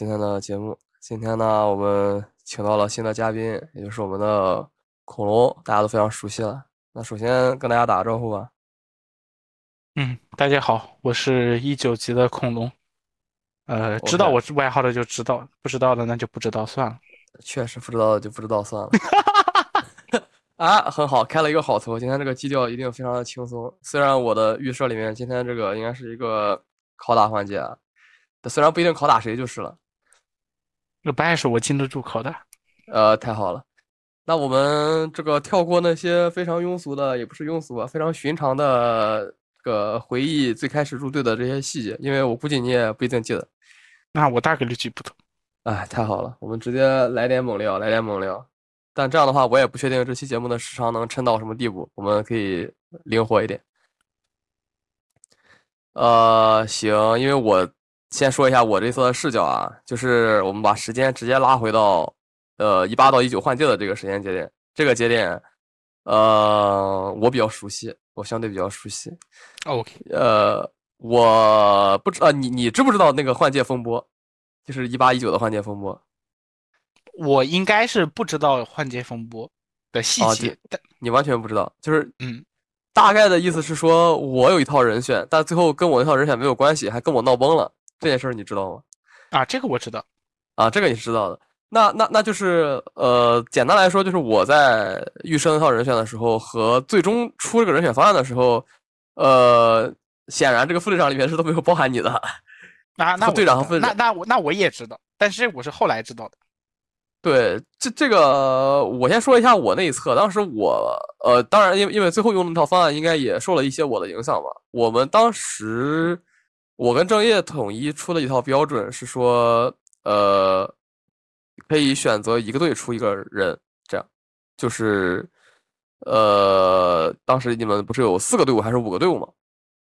今天的节目。今天呢，我们请到了新的嘉宾，也就是我们的恐龙，大家都非常熟悉了。那首先跟大家打个招呼吧。嗯，大家好，我是一九级的恐龙。呃，知道我是外号的就知道，不知道的那就不知道算了。确实不知道的就不知道算了。啊，很好，开了一个好头。今天这个基调一定非常的轻松。虽然我的预设里面今天这个应该是一个拷打环节啊。虽然不一定拷打谁就是了，那不碍事，我经得住口的。呃，太好了，那我们这个跳过那些非常庸俗的，也不是庸俗吧，非常寻常的这个回忆最开始入队的这些细节，因为我估计你也不一定记得。那我大概率记不得。哎，太好了，我们直接来点猛料，来点猛料。但这样的话，我也不确定这期节目的时长能撑到什么地步，我们可以灵活一点。呃，行，因为我。先说一下我这次的视角啊，就是我们把时间直接拉回到，呃，一八到一九换届的这个时间节点。这个节点，呃，我比较熟悉，我相对比较熟悉。OK，呃，我不知道你你知不知道那个换届风波，就是一八一九的换届风波。我应该是不知道换届风波的细节，但你完全不知道，就是嗯，大概的意思是说我有一套人选，但最后跟我那套人选没有关系，还跟我闹崩了。这件事儿你知道吗？啊，这个我知道，啊，这个你是知道的。那那那就是呃，简单来说，就是我在预设那套人选的时候和最终出这个人选方案的时候，呃，显然这个副队长里面是都没有包含你的。那那队长和副队长，那那我那我也知道，但是我是后来知道的。对，这这个我先说一下我那一侧，当时我呃，当然因为因为最后用那套方案应该也受了一些我的影响吧。我们当时。我跟正业统一出了一套标准，是说，呃，可以选择一个队出一个人，这样，就是，呃，当时你们不是有四个队伍还是五个队伍吗？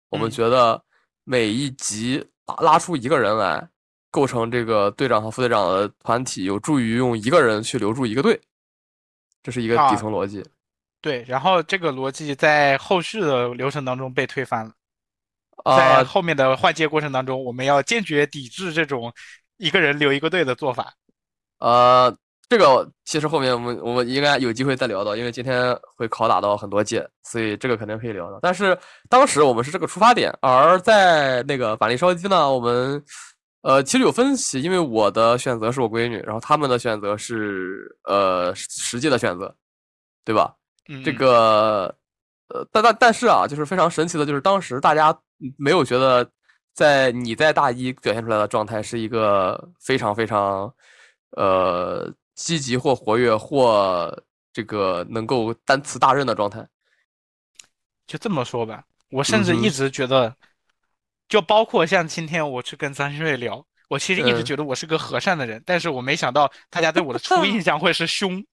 我们觉得每一集拉出一个人来，构成这个队长和副队长的团体，有助于用一个人去留住一个队，这是一个底层逻辑。对，然后这个逻辑在后续的流程当中被推翻了。在后面的换届过程当中，我们要坚决抵制这种一个人留一个队的做法。呃，这个其实后面我们我们应该有机会再聊到，因为今天会拷打到很多届，所以这个肯定可以聊到。但是当时我们是这个出发点，而在那个板栗烧鸡呢，我们呃其实有分歧，因为我的选择是我闺女，然后他们的选择是呃实际的选择，对吧？这个呃，但但但是啊，就是非常神奇的，就是当时大家。没有觉得，在你在大一表现出来的状态是一个非常非常，呃，积极或活跃或这个能够担此大任的状态。就这么说吧，我甚至一直觉得，就包括像今天我去跟张新瑞聊，我其实一直觉得我是个和善的人，但是我没想到大家对我的初印象会是凶。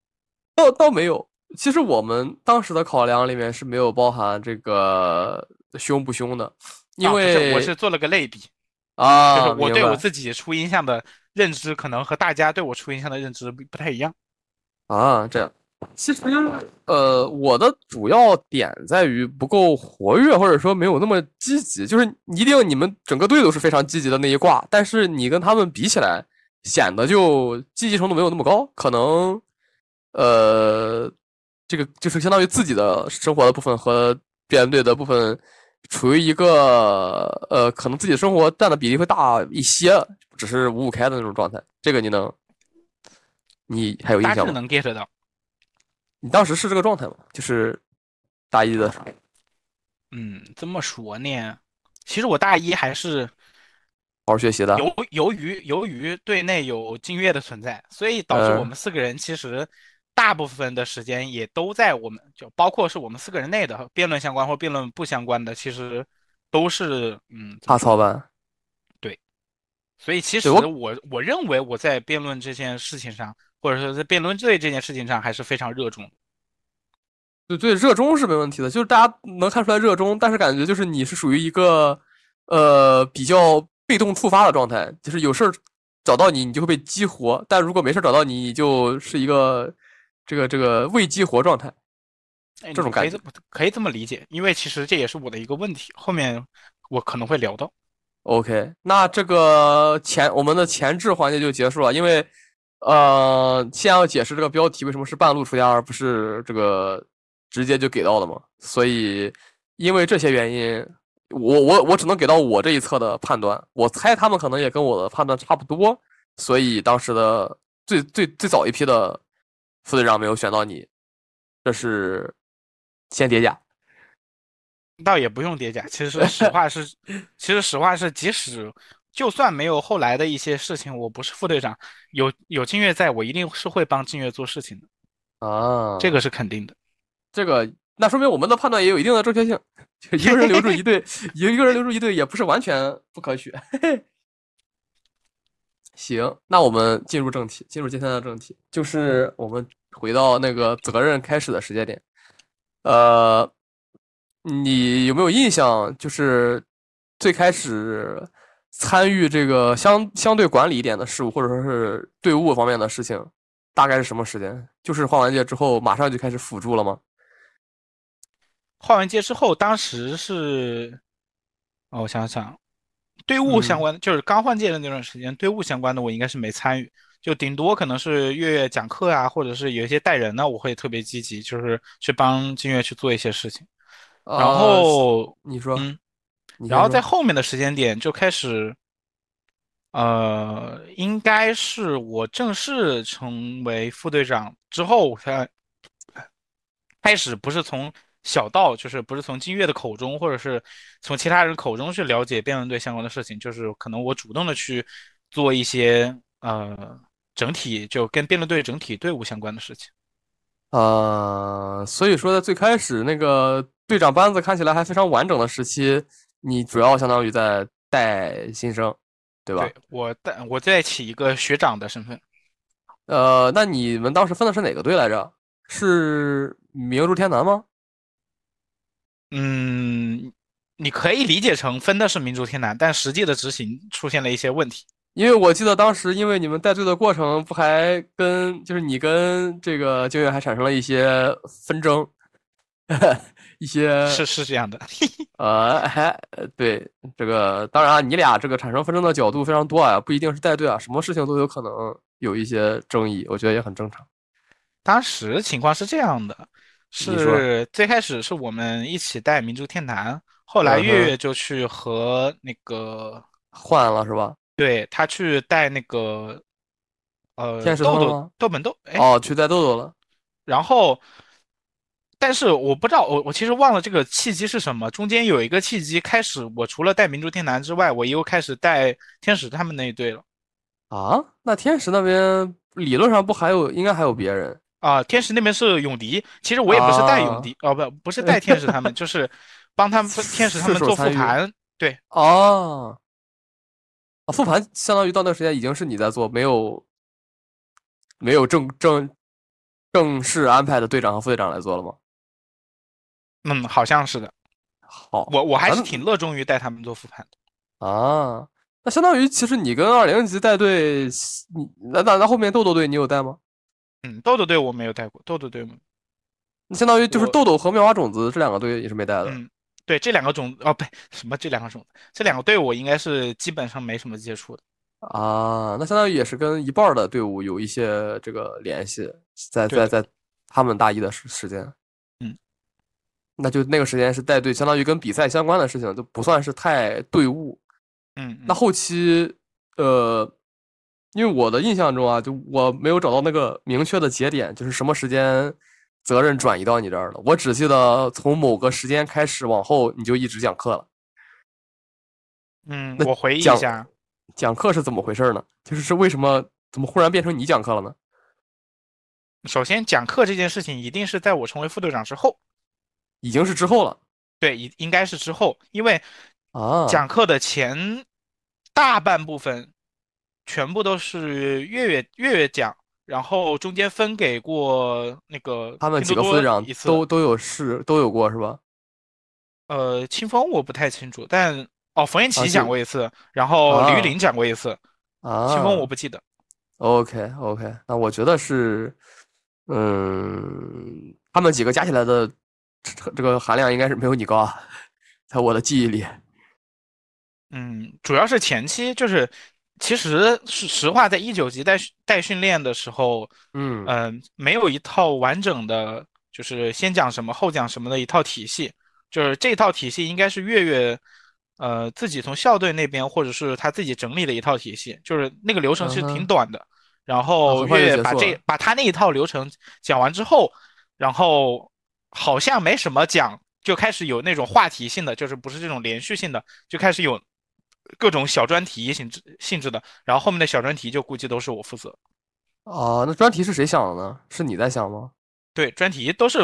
倒倒没有，其实我们当时的考量里面是没有包含这个。凶不凶的？因为我是做了个类比啊，就是我对我自己初印象的认知，可能和大家对我初印象的认知不不太一样啊。这样，其实呃，我的主要点在于不够活跃，或者说没有那么积极。就是一定你们整个队都是非常积极的那一挂，但是你跟他们比起来，显得就积极程度没有那么高。可能呃，这个就是相当于自己的生活的部分和编队的部分。处于一个呃，可能自己的生活占的比例会大一些，只是五五开的那种状态。这个你能，你还有印象吗？能 get 到。你当时是这个状态吗？就是大一的。嗯，这么说呢，其实我大一还是好好学习的。由由于由于队内有金月的存在，所以导致我们四个人其实。大部分的时间也都在我们就包括是我们四个人内的辩论相关或辩论不相关的，其实都是嗯大操办。对，所以其实我我认为我在辩论这件事情上，或者说在辩论队这件事情上还是非常热衷。对对，热衷是没问题的，就是大家能看出来热衷，但是感觉就是你是属于一个呃比较被动触发的状态，就是有事儿找到你，你就会被激活；但如果没事儿找到你，你就是一个。这个这个未激活状态，这种感觉可以这么理解，因为其实这也是我的一个问题，后面我可能会聊到。OK，那这个前我们的前置环节就结束了，因为呃，先要解释这个标题为什么是半路出家而不是这个直接就给到的嘛，所以因为这些原因，我我我只能给到我这一侧的判断，我猜他们可能也跟我的判断差不多，所以当时的最最最早一批的副队长没有选到你，这是先叠甲。倒也不用叠甲，其实实话是，其实实话是，即使就算没有后来的一些事情，我不是副队长，有有金月在，我一定是会帮金月做事情的啊，这个是肯定的。这个那说明我们的判断也有一定的正确性，就一个人留住一队，一 一个人留住一队也不是完全不可取。行，那我们进入正题，进入今天的正题，就是我们回到那个责任开始的时间点，呃。你有没有印象？就是最开始参与这个相相对管理一点的事物，或者说是队伍方面的事情，大概是什么时间？就是换完届之后马上就开始辅助了吗？换完届之后，当时是，哦，我想想，队伍相关的，就是刚换届的那段时间，队伍相关的我应该是没参与，就顶多可能是月月讲课啊，或者是有一些带人呢，我会特别积极，就是去帮金月去做一些事情。然后你说，嗯，然后在后面的时间点就开始，呃，应该是我正式成为副队长之后才开始，不是从小道，就是不是从金月的口中，或者是从其他人口中去了解辩论队相关的事情，就是可能我主动的去做一些呃整体就跟辩论队整体队伍相关的事情。呃，所以说在最开始那个。队长班子看起来还非常完整的时期，你主要相当于在带新生，对吧？对，我带我在起一个学长的身份。呃，那你们当时分的是哪个队来着？是明珠天南吗？嗯，你可以理解成分的是民族天南，但实际的执行出现了一些问题。因为我记得当时，因为你们带队的过程，不还跟就是你跟这个教练还产生了一些纷争。一些是是这样的，呃，还对这个，当然啊你俩这个产生纷争的角度非常多啊，不一定是带队啊，什么事情都有可能有一些争议，我觉得也很正常。当时情况是这样的，是最开始是我们一起带明珠天坛，后来月月就去和那个换了是吧？对他去带那个呃豆豆豆本豆，哦，去带豆豆了，然后。但是我不知道，我我其实忘了这个契机是什么。中间有一个契机，开始我除了带明珠天南之外，我又开始带天使他们那一队了。啊，那天使那边理论上不还有，应该还有别人啊？天使那边是永迪，其实我也不是带永迪，哦不，不是带天使他们，就是帮他们天使他们做复盘。对，哦，啊，复盘相当于到那时间已经是你在做，没有没有正正正式安排的队长和副队长来做了吗？嗯，好像是的。好，我我还是挺热衷于带他们做复盘的。啊，那相当于其实你跟二零级带队，你那那那后面豆豆队你有带吗？嗯，豆豆队我没有带过，豆豆队那相当于就是豆豆和妙蛙种子这两个队也是没带的。嗯，对，这两个种哦，不，什么这两个种，这两个队我应该是基本上没什么接触的。啊，那相当于也是跟一半的队伍有一些这个联系，在在在他们大一的时时间。嗯那就那个时间是带队，相当于跟比赛相关的事情，就不算是太队伍。嗯，那后期，呃，因为我的印象中啊，就我没有找到那个明确的节点，就是什么时间责任转移到你这儿了。我只记得从某个时间开始往后，你就一直讲课了。嗯，我回忆一下，讲课是怎么回事呢？就是是为什么怎么忽然变成你讲课了呢？首先，讲课这件事情一定是在我成为副队长之后。已经是之后了，对，应应该是之后，因为啊，讲课的前大半部分全部都是月月月月讲，然后中间分给过那个他们几个副队长都都有试都有过是吧？呃，清风我不太清楚，但哦，冯彦琪讲过一次，然后李玉林讲过一次，啊，清风我不记得。OK OK，那我觉得是，嗯，他们几个加起来的。这个含量应该是没有你高啊，在我的记忆里。嗯，主要是前期就是，其实是实话，在一九级带带训练的时候，嗯。嗯，没有一套完整的，就是先讲什么后讲什么的一套体系，就是这套体系应该是月月，呃，自己从校队那边或者是他自己整理的一套体系，就是那个流程其实挺短的，然后月月把这把他那一套流程讲完之后，然后好像没什么讲。就开始有那种话题性的，就是不是这种连续性的，就开始有各种小专题性质性质的，然后后面的小专题就估计都是我负责。哦，那专题是谁想的呢？是你在想吗？对，专题都是，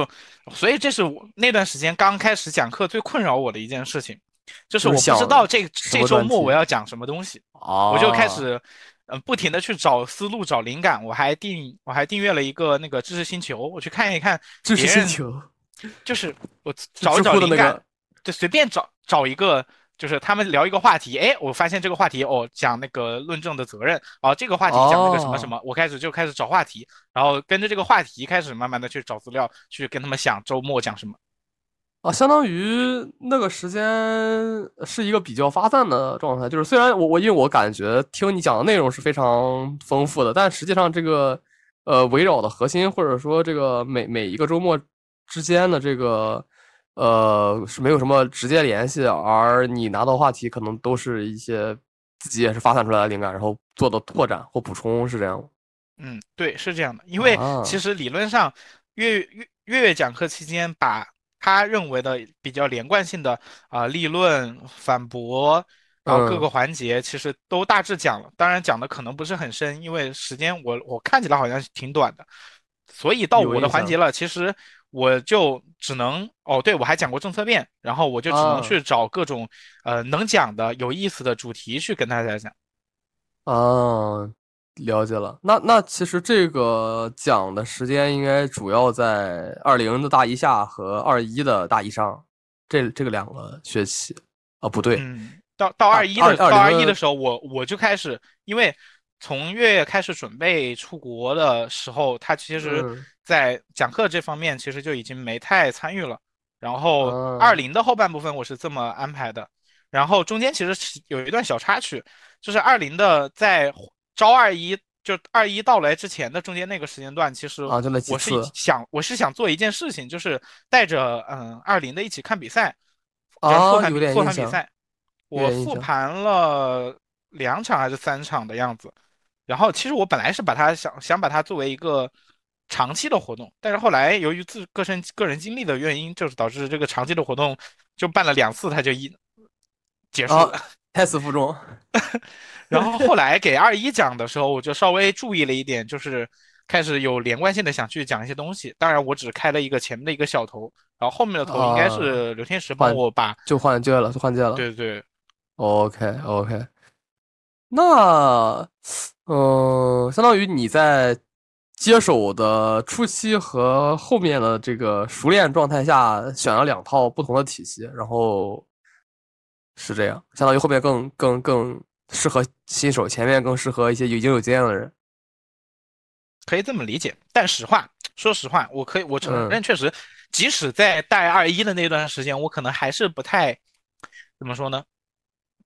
所以这是我那段时间刚开始讲课最困扰我的一件事情，就是我不知道这这周末我要讲什么东西，我就开始嗯不停的去找思路、找灵感。我还订我还订阅了一个那个知识星球，我去看一看知识星球。就是我 找一找灵感，就随便找找一个，就是他们聊一个话题，哎，我发现这个话题哦，讲那个论证的责任，哦，这个话题讲那个什么什么，我开始就开始找话题，然后跟着这个话题开始慢慢的去找资料，去跟他们想周末讲什么。啊，相当于那个时间是一个比较发散的状态，就是虽然我我因为我感觉听你讲的内容是非常丰富的，但实际上这个呃围绕的核心或者说这个每每一个周末。之间的这个，呃，是没有什么直接联系，而你拿到话题可能都是一些自己也是发散出来的灵感，然后做的拓展或补充，是这样吗？嗯，对，是这样的。因为其实理论上，月月月月讲课期间，把他认为的比较连贯性的啊立论、反驳，然后各个环节其实都大致讲了。当然讲的可能不是很深，因为时间我我看起来好像挺短的，所以到我的环节了，其实。我就只能哦，对我还讲过政策变，然后我就只能去找各种呃能讲的有意思的主题去跟大家讲。啊，了解了。那那其实这个讲的时间应该主要在二零的大一下和二一的大一上这这个两个学期啊，不对，嗯，到到二一的到二一的时候，我我就开始，因为从月月开始准备出国的时候，他其实。在讲课这方面，其实就已经没太参与了。然后二零的后半部分我是这么安排的，然后中间其实有一段小插曲，就是二零的在招二一，就二一到来之前的中间那个时间段，其实我是想我是想做一件事情，就是带着嗯二零的一起看比赛，复盘复盘比赛，我复盘了两场还是三场的样子。然后其实我本来是把它想想把它作为一个。长期的活动，但是后来由于自个身个人经历的原因，就是导致这个长期的活动就办了两次，他就一结束了，胎死腹中。然后后来给二一讲的时候，我就稍微注意了一点，就是开始有连贯性的想去讲一些东西。当然，我只开了一个前面的一个小头，然后后面的头应该是刘天石帮我把就换届了，就换届了。对对，OK OK。那嗯，相当于你在。接手的初期和后面的这个熟练状态下，选了两套不同的体系，然后是这样，相当于后面更更更适合新手，前面更适合一些已经有经验的人，可以这么理解。但实话，说实话，我可以我承认，确实，即使在带二一的那段时间，我可能还是不太怎么说呢，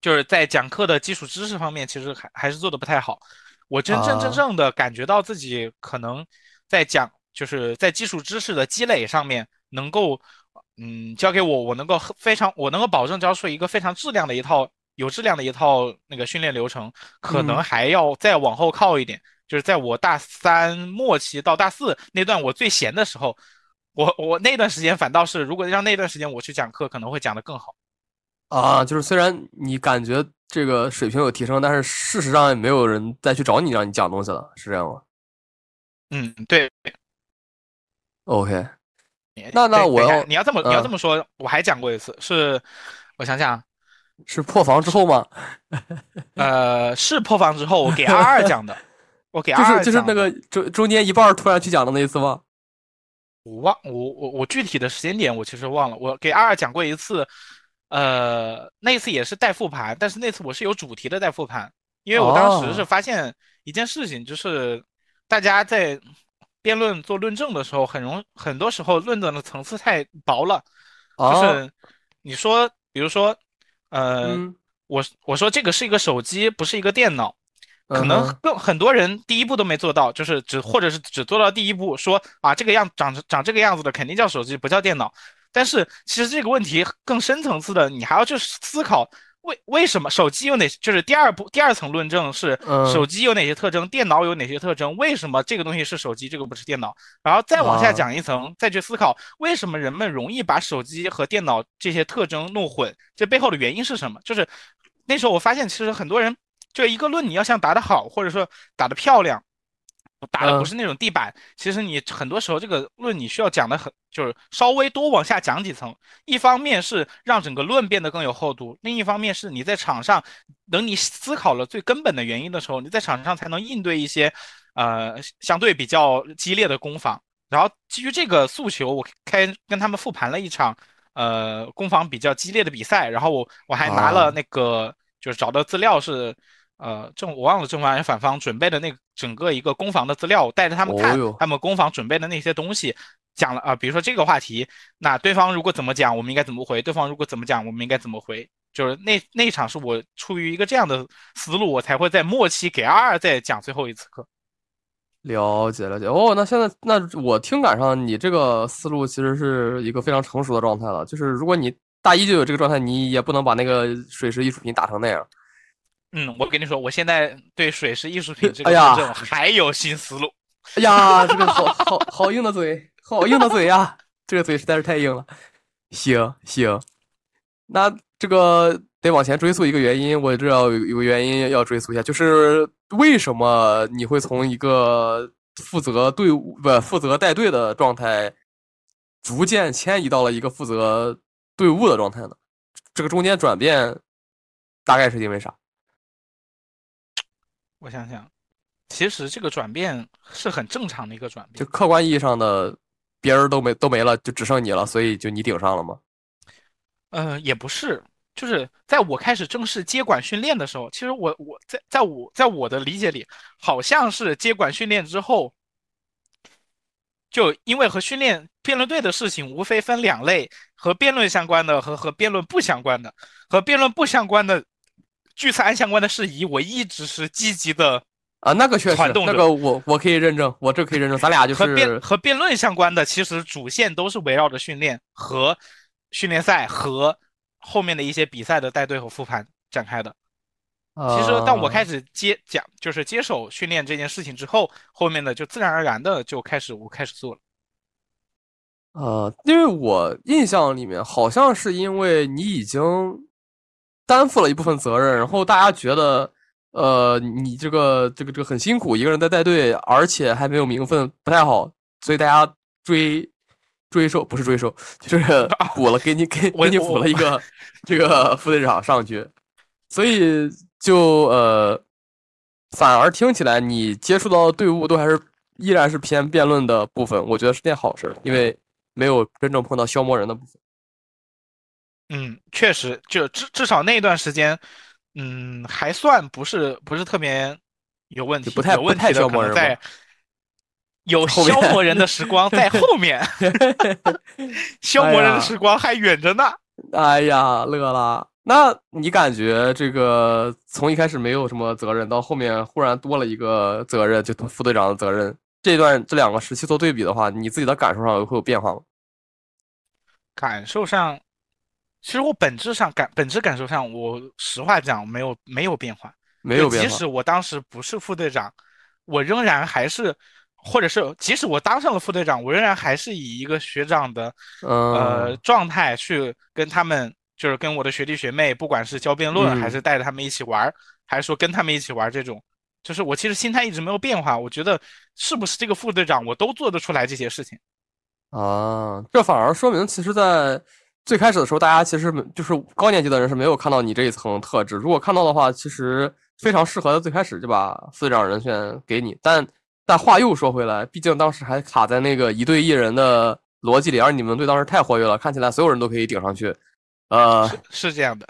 就是在讲课的基础知识方面，其实还还是做的不太好。我真真正正的感觉到自己可能在讲，就是在基础知识的积累上面能够，嗯，教给我，我能够非常，我能够保证教出一个非常质量的一套有质量的一套那个训练流程，可能还要再往后靠一点。就是在我大三末期到大四那段我最闲的时候，我我那段时间反倒是，如果让那段时间我去讲课，可能会讲得更好。啊，就是虽然你感觉。这个水平有提升，但是事实上也没有人再去找你让你讲东西了，是这样吗？嗯，对。OK，那那我要你要这么你要这么说，我还讲过一次，是我想想，是破防之后吗？呃，是破防之后，我给二二讲的，我给二二就是就是那个中中间一半突然去讲的那一次吗？我忘我我我具体的时间点我其实忘了，我给二二讲过一次。呃，那次也是带复盘，但是那次我是有主题的带复盘，因为我当时是发现一件事情，就是大家在辩论做论证的时候，很容很多时候论证的层次太薄了，就是你说，比如说，呃，我我说这个是一个手机，不是一个电脑。可嗯能哼更很多人第一步都没做到，就是只或者是只做到第一步，说啊这个样长长这个样子的肯定叫手机，不叫电脑。但是其实这个问题更深层次的，你还要去思考为为什么手机有哪，就是第二步第二层论证是嗯手机有哪些特征，电脑有哪些特征，为什么这个东西是手机，这个不是电脑，然后再往下啊讲一层，再去思考为什么人们容易把手机和电脑这些特征弄混，这背后的原因是什么？就是那时候我发现，其实很多人就一个论，你要想答得好，或者说打得漂亮，打的不嗯是那种地板，其实你很多时候这个论你需要讲的很，就是稍微多往下讲几层。一方面是让整个论变得更有厚度，另一方面是你在场上，等你思考了最根本的原因的时候，你在场上才能应对一些呃相对比较激烈的攻防。然后基于这个诉求，我开跟他们复盘了一场呃攻防比较激烈的比赛，然后我我还拿了啊那个、就是找的资料是呃正我忘了正方还是反方准备的那个整个一个攻防的资料，我带着他们看他们攻防准备的那些东西，讲了啊、比如说这个话题，那对方如果怎么讲，我们应该怎么回；对方如果怎么讲，我们应该怎么回。就是那那一场是我出于一个这样的思路，我才会在末期给二二再讲最后一次课。了解了解哦，那现在那我听感上你这个思路其实是一个非常成熟的状态了。就是如果你大一就有这个状态，你也不能把那个水石艺术品打成那样。嗯，我跟你说，我现在对水是艺术品这个论证还有新思路。哎呀，这个好好好硬的嘴，好硬的嘴呀！这个嘴实在是太硬了。行行，那这个得往前追溯一个原因，我知道有有个原因要追溯一下，就是为什么你会从一个负责队伍不负责带队的状态，逐渐迁移到了一个负责队伍的状态呢？这个中间转变大概是因为啥？我想想，其实这个转变是很正常的一个转变就。客观意义上的，别人都没都没了，就只剩你了，所以就你顶上了吗？呃，也不是，就是在我开始正式接管训练的时候，其实我我在在我在我的理解里，好像是接管训练之后，就因为和训练辩论队的事情无非分两类，和辩论相关的和和辩论不相关的，和辩论不相关的聚餐相关的事宜，我一直是积极的啊，那个确实那个我我可以认证，我这可以认证，咱俩就和辩是和辩论相关的，其实主线都是围绕着训练和训练赛和后面的一些比赛的带队和复盘展开的。其实，当我开始始接讲，就是接手训练这件事情之后，后面的就自然而然的就开始我开始做了。呃，因为我印象里面好像是因为你已经担负了一部分责任，然后大家觉得，呃，你这个这个这个很辛苦，一个人在带队，而且还没有名分，不太好，所以大家追追收不是追收，就是 补了给你给给你补了一个 这个副队长上去，所以就呃，反而听起来你接触到的队伍都还是依然是偏辩论的部分，我觉得是件好事儿，因为没有真正碰到消磨人的部分。嗯，确实，就至至少那段时间，嗯，还算不是不是特别有问题，就不太有问太题的可能在吧 有消磨人的时光在后面，消磨人的时光还远着呢。哎呀，乐了。那你感觉这个从一开始没有什么责任，到后面忽然多了一个责任，就副队长的责任，这段这两个时期做对比的话，你自己的感受上会有变化吗？感受上，其实我本质上感本质感受上，我实话讲没有没有变化。就没有变化即使我当时不是副队长，我仍然还是，或者是即使我当上了副队长，我仍然还是以一个学长的呃嗯，状态去跟他们，就是跟我的学弟学妹，不管是教辩论，嗯还是带着他们一起玩，还是说跟他们一起玩这种，就是我其实心态一直没有变化。我觉得是不是这个副队长，我都做得出来这些事情。啊，这反而说明，其实，在最开始的时候，大家其实没就是高年级的人是没有看到你这一层特质。如果看到的话，其实非常适合在最开始就把副队长人选给你。但但话又说回来，毕竟当时还卡在那个一队一人的逻辑里，而你们队当时太活跃了，看起来所有人都可以顶上去。呃，是是这样的，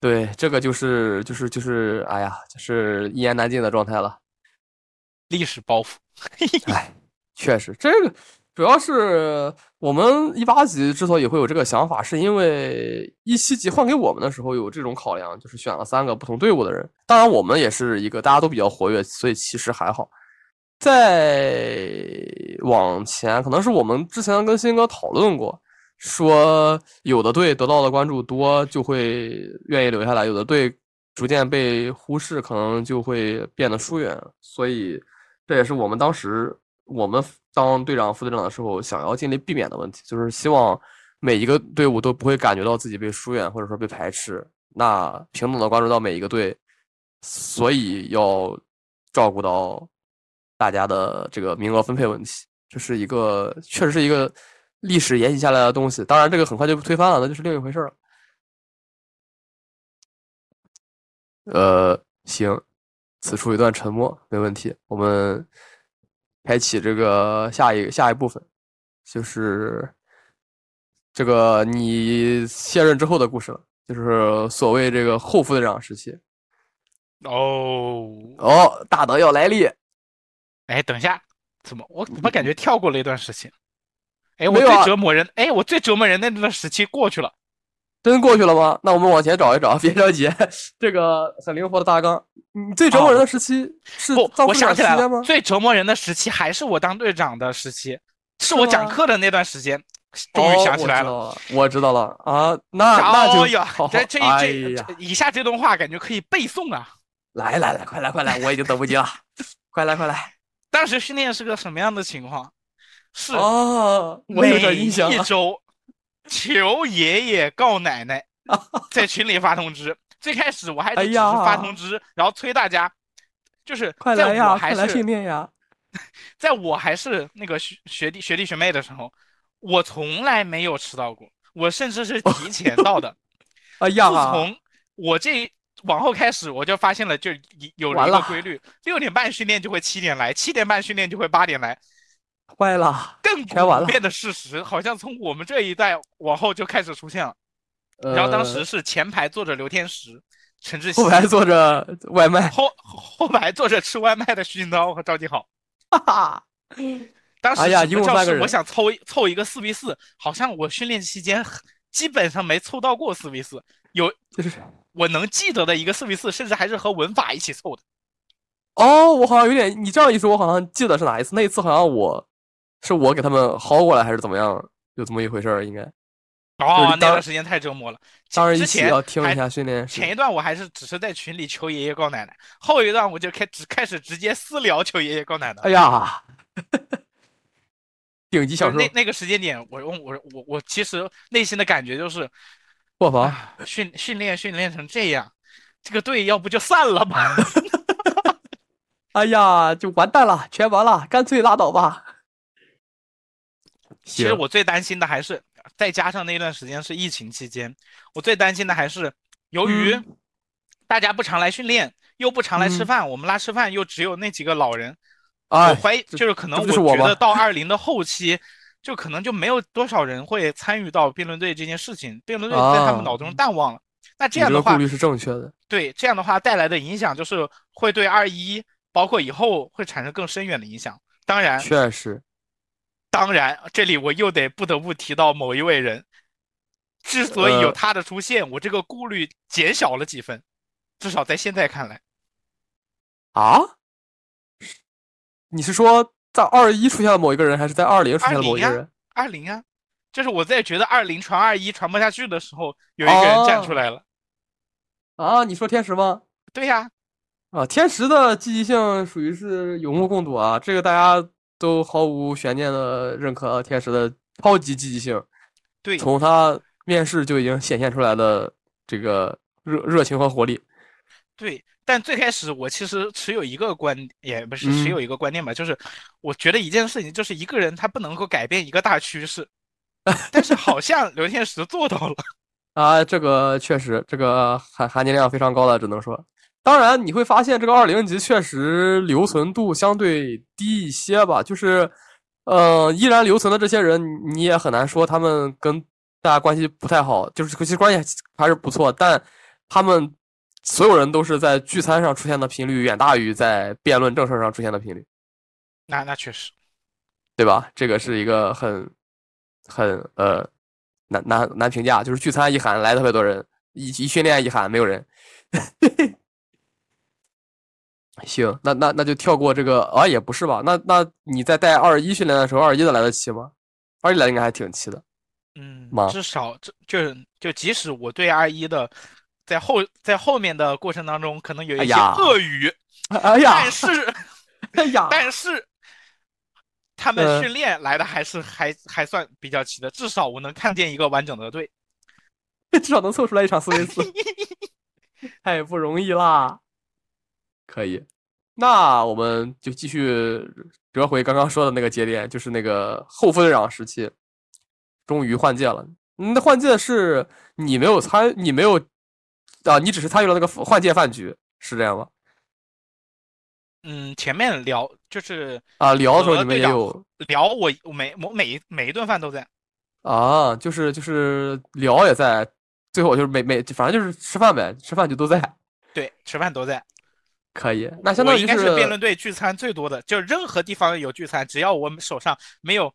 对，这个就是就是就是，哎呀，就是一言难尽的状态了。历史包袱。哎，确实，这个主要是我们一八级之所以会有这个想法，是因为一七级换给我们的时候有这种考量，就是选了三个不同队伍的人。当然，我们也是一个大家都比较活跃，所以其实还好。再往前，可能是我们之前跟新哥讨论过，说有的队得到的关注多，就会愿意留下来；有的队逐渐被忽视，可能就会变得疏远。所以这也是我们当时。我们当队长、副队长的时候，想要尽力避免的问题，就是希望每一个队伍都不会感觉到自己被疏远或者说被排斥，那平等的关注到每一个队，所以要照顾到大家的这个名额分配问题，这是一个确实是一个历史沿袭下来的东西。当然，这个很快就推翻了，那就是另一回事了。呃，行，此处一段沉默，没问题，我们。开启这个下一下一部分，就是这个你卸任之后的故事了，就是所谓这个后副队长时期。哦哦，大德要来历。哎，等一下，怎么我怎么感觉跳过了一段时期？哎，我最折磨人，哎，我最折磨人的那段时期过去了。真过去了吗？那我们往前找一找，别着急，这个很灵活的大纲。你最折磨人的时期是不？我想起来了，最折磨人的时期还是我当队长的时期，是我讲课的那段时间。终于想起来了，我知道了啊，那那就这这这以下这段话感觉可以背诵啊！来来来，快来快来，我已经等不及了，快 来快来！当时训练是个什么样的情况？是哦，我有点印象一周。求爷爷告奶奶，在群里发通知。最开始我还只是发通知，然后催大家，就是在我还是训练呀，在我还是那个学学弟学弟学妹的时候，我从来没有迟到过，我甚至是提前 到的。哎呀，自从我这往后开始，我就发现了，就有了一个规律：六点半训练就会七点来，七点半训练就会八点来。坏了，更普遍的事实，好像从我们这一代往后就开始出现了。然后当时是前排坐着刘天石、陈志新，后排坐着外卖，后后排坐着吃外卖的徐锦涛和赵继豪。哈哈，当时教室我想凑凑一个四 v 四，好像我训练期间基本上没凑到过四 v 四。有就是我能记得的一个四 v 四，甚至还是和文法一起凑的。哦，我好像有点，你这样一说，我好像记得是哪一次。那一次好像我。是我给他们薅过来，还是怎么样？有这么一回事儿，应该。哦，那段时间太折磨了。当然一起要听一下训练。前一段我还是只是在群里求爷爷告奶奶，后一段我就开只开始直接私聊求爷爷告奶奶。哎呀，顶级享受。那那个时间点，我我我我其实内心的感觉就是，破防训训练训练成这样，这个队要不就散了吧？哎呀，就完蛋了，全完了，干脆拉倒吧。其实我最担心的还是，再加上那段时间是疫情期间，我最担心的还是由于大家不常来训练，又不常来吃饭，我们拉吃饭又只有那几个老人，我怀疑就是可能我觉得到二零的后期，就可能就没有多少人会参与到辩论队这件事情，辩论队在他们脑中淡忘了。那这样的话，顾虑是正确的。对，这样的话带来的影响就是会对二一，包括以后会产生更深远的影响。当然，确实。当然，这里我又得不得不提到某一位人。之所以有他的出现，我这个顾虑减小了几分，至少在现在看来。啊？你是说在二一出现了某一个人，还是在二零出现了某一个人？二零啊，就是我在觉得二零传二一传不下去的时候，有一个人站出来了。啊？你说天时吗？对呀。啊，天时的积极性属于是有目共睹啊，这个大家。都毫无悬念的认可天使的超级积极性，对，从他面试就已经显现出来的这个热热情和活力。对，但最开始我其实持有一个观，也不是持有一个观念吧，就是我觉得一件事情就是一个人他不能够改变一个大趋势，但是好像刘天石做到了 啊，这个确实，这个含含金量非常高的，只能说。当然，你会发现这个二零级确实留存度相对低一些吧。就是，呃，依然留存的这些人，你也很难说他们跟大家关系不太好。就是其实关系还是不错，但他们所有人都是在聚餐上出现的频率远大于在辩论正事上出现的频率。那那确实，对吧？这个是一个很很呃难难难评价，就是聚餐一喊来特别多人，一一训练一喊没有人。行，那那那就跳过这个啊，也不是吧？那那你在带二一训练的时候，二一的来得及吗？二一来应该还挺齐的。嗯吗，至少这就是就即使我对二一的在后在后面的过程当中，可能有一些哎呀恶语，哎呀但，是哎呀，但是他们嗯训练来的还是还还算比较齐的，至少我能看见一个完整的队。至少能凑出来一场四 v 四 太不容易啦。可以，那我们就继续折回刚刚说的那个节点，就是那个后副队长时期，终于换届了。嗯那换届是你没有参，你没有啊，你只是参与了那个换届饭局，是这样吗？嗯，前面聊就是啊，聊的时候你们也有聊我我每我每一每一顿饭都在。啊，就是就是聊也在，最后就是每每反正就是吃饭呗，吃饭就都在，对，吃饭都在。可以。那相当于我应该是辩论队聚餐最多的，就任何地方有聚餐，只要我们手上没有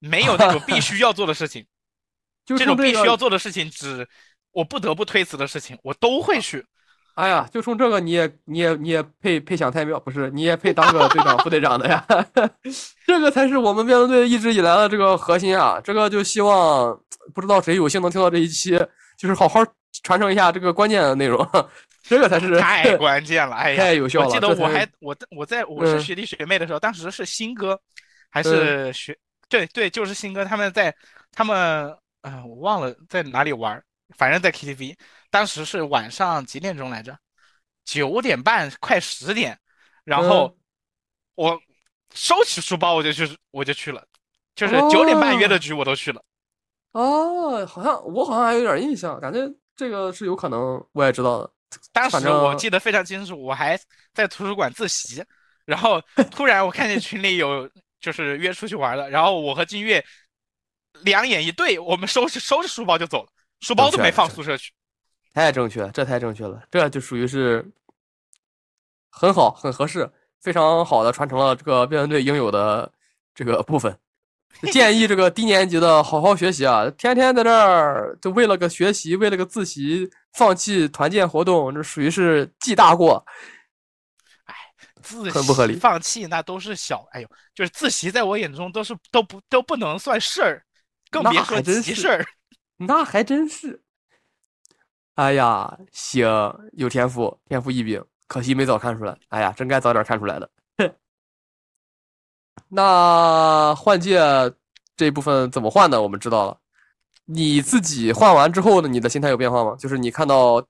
没有那种必须要做的事情，就这种必须要做的事情，只我不得不推辞的事情，我都会去。哎呀，就冲这个你也你也你也配配享太庙，不是你也配当个队长副队长的呀？这个才是我们辩论队一直以来的这个核心啊！这个就希望不知道谁有幸能听到这一期，就是好好传承一下这个关键的内容，这个才是太 关键了，哎呀，太有效了。我记得我还我我在我是嗯学弟学妹的时候，当时是新哥，还是学对对，就是新哥他们在他们啊、我忘了在哪里玩，反正在 KTV，当时是晚上几点钟来着？九点半快十点，然后嗯我收起书包我就去我就去了，就是九点半约的局我都去了。哦，好像我好像还有点印象，感觉这个是有可能，我也知道的。当时我记得非常清楚，我还在图书馆自习，然后突然我看见群里有就是约出去玩的，然后我和金月两眼一对，我们收拾收拾书包就走了，书包都没放宿舍去。太正确，这太正确了，这就属于是很好、很合适、非常好的传承了这个辩论队应有的这个部分。建议这个低年级的好好学习啊，天天在这儿就为了个学习，为了个自习，放弃团建活动，这属于是记大过。哎自很不合理放弃那都是小，哎呦，就是自习在我眼中都是都不都不能算事儿，更别说急事儿。那还真是。哎呀，行，有天赋，天赋异禀，可惜没早看出来。哎呀，真该早点看出来的。那换届这部分怎么换的？我们知道了。你自己换完之后呢？你的心态有变化吗？就是你看到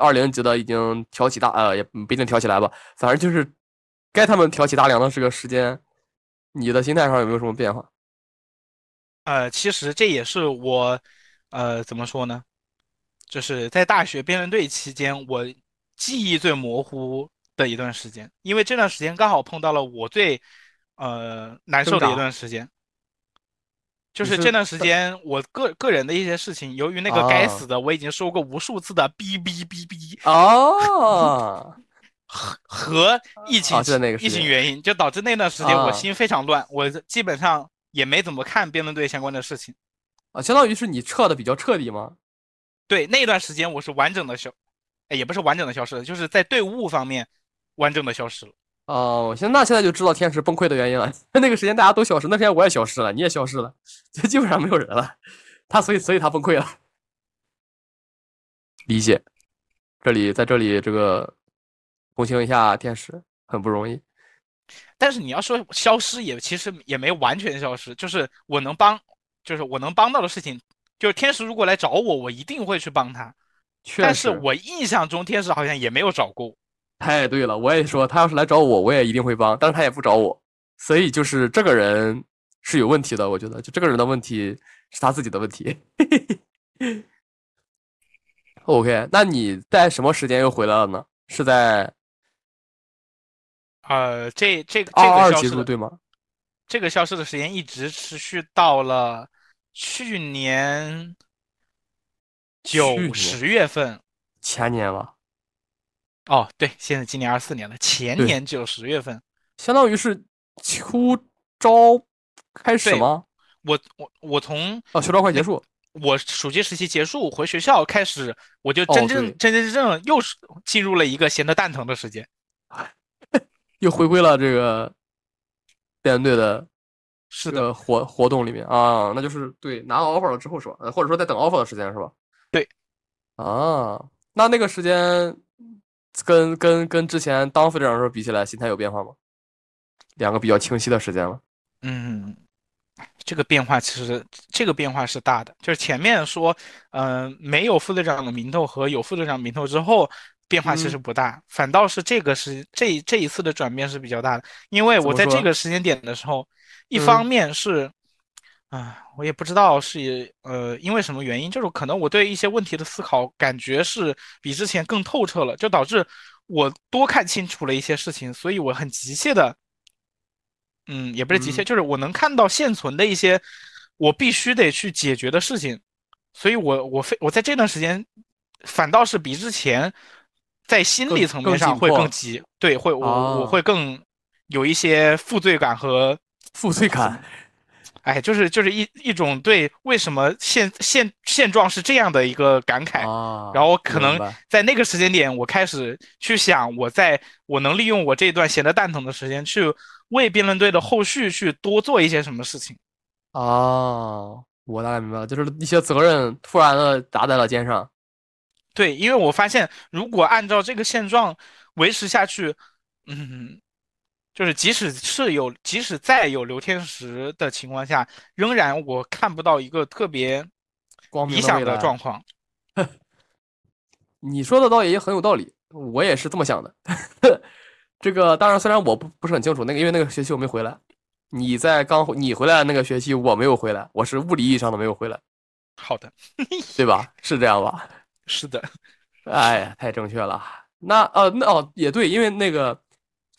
二零级的已经挑起大，呃，也不一定挑起来吧，反正就是该他们挑起大梁的这个时间，你的心态上有没有什么变化？呃，其实这也是我，呃，怎么说呢？就是在大学辩论队期间，我记忆最模糊的一段时间，因为这段时间刚好碰到了我最，呃，难受的一段时间。就是这段时间，我个个人的一些事情，由于那个该啊死的，我已经说过无数次的哔哔哔哔哦，和和疫情疫情原因，就导致那段时间我啊心非常乱，我基本上也没怎么看辩论队相关的事情。啊，相当于是你撤的比较彻底吗？对，那段时间我是完整的消，哎，也不是完整的消失了，就是在队伍方面完整的消失了。哦，我现那现在就知道天使崩溃的原因了。那个时间大家都消失，那时间我也消失了，你也消失了，就基本上没有人了。他所以所以他崩溃了，理解。这里在这里这个同情一下天使，很不容易。但是你要说消失也其实也没完全消失，就是我能帮，就是我能帮到的事情，就是天使如果来找我，我一定会去帮他。确但是，我印象中天使好像也没有找过我。太对了，我也说他要是来找我，我也一定会帮，但是他也不找我，所以就是这个人是有问题的，我觉得就这个人的问题是他自己的问题。OK，那你在什么时间又回来了呢？是在呃，这这个这二二个消失的对吗？这个消失的时间一直持续到了去年九十月份。前年吧，哦，对，现在今年二四年了，前对年九十月份。相当于是秋招开始吗？我我我从哦，秋招快结束。我暑期实习结束回学校开始，我就哦真正对真真正正又是进入了一个闲得蛋疼的时间。又回归了这个辩论队的是的，活活动里面啊，那就是对拿到 offer 了之后是吧？呃或者说在等 offer 的时间是吧？对。啊，那那个时间跟跟跟之前当副队长的时候比起来，心态有变化吗？两个比较清晰的时间了。嗯，这个变化其实这个变化是大的，就是前面说，嗯、没有副队长的名头和有副队长名头之后，变化其实嗯不大，反倒是这个是这这一次的转变是比较大的，因为我在这个时间点的时候，一嗯方面是。啊，我也不知道是呃因为什么原因，就是可能我对一些问题的思考感觉是比之前更透彻了，就导致我多看清楚了一些事情，所以我很急切的，嗯，也不是急切，嗯就是我能看到现存的一些我必须得去解决的事情，所以我我非我在这段时间反倒是比之前在心理层面上会更急，对，会我我哦会更有一些负罪感和负罪感。哎，就是就是一一种对为什么现现现状是这样的一个感慨，啊，然后可能在那个时间点，我开始去想，我在我能利用我这段闲得蛋疼的时间，去为辩论队的后续去多做一些什么事情。哦，我大概明白了，就是一些责任突然的砸在了肩上。对，因为我发现，如果按照这个现状维持下去，嗯，就是即使是有，即使再有刘天石的情况下，仍然我看不到一个特别光明理想的状况。你说的倒也很有道理，我也是这么想的。这个当然，虽然我不不是很清楚，那个因为那个学期我没回来，你在刚你回来的那个学期我没有回来，我是物理意义上的没有回来，好的，对吧？是这样吧？是的，哎呀，太正确了。那呃，那哦也对，因为那个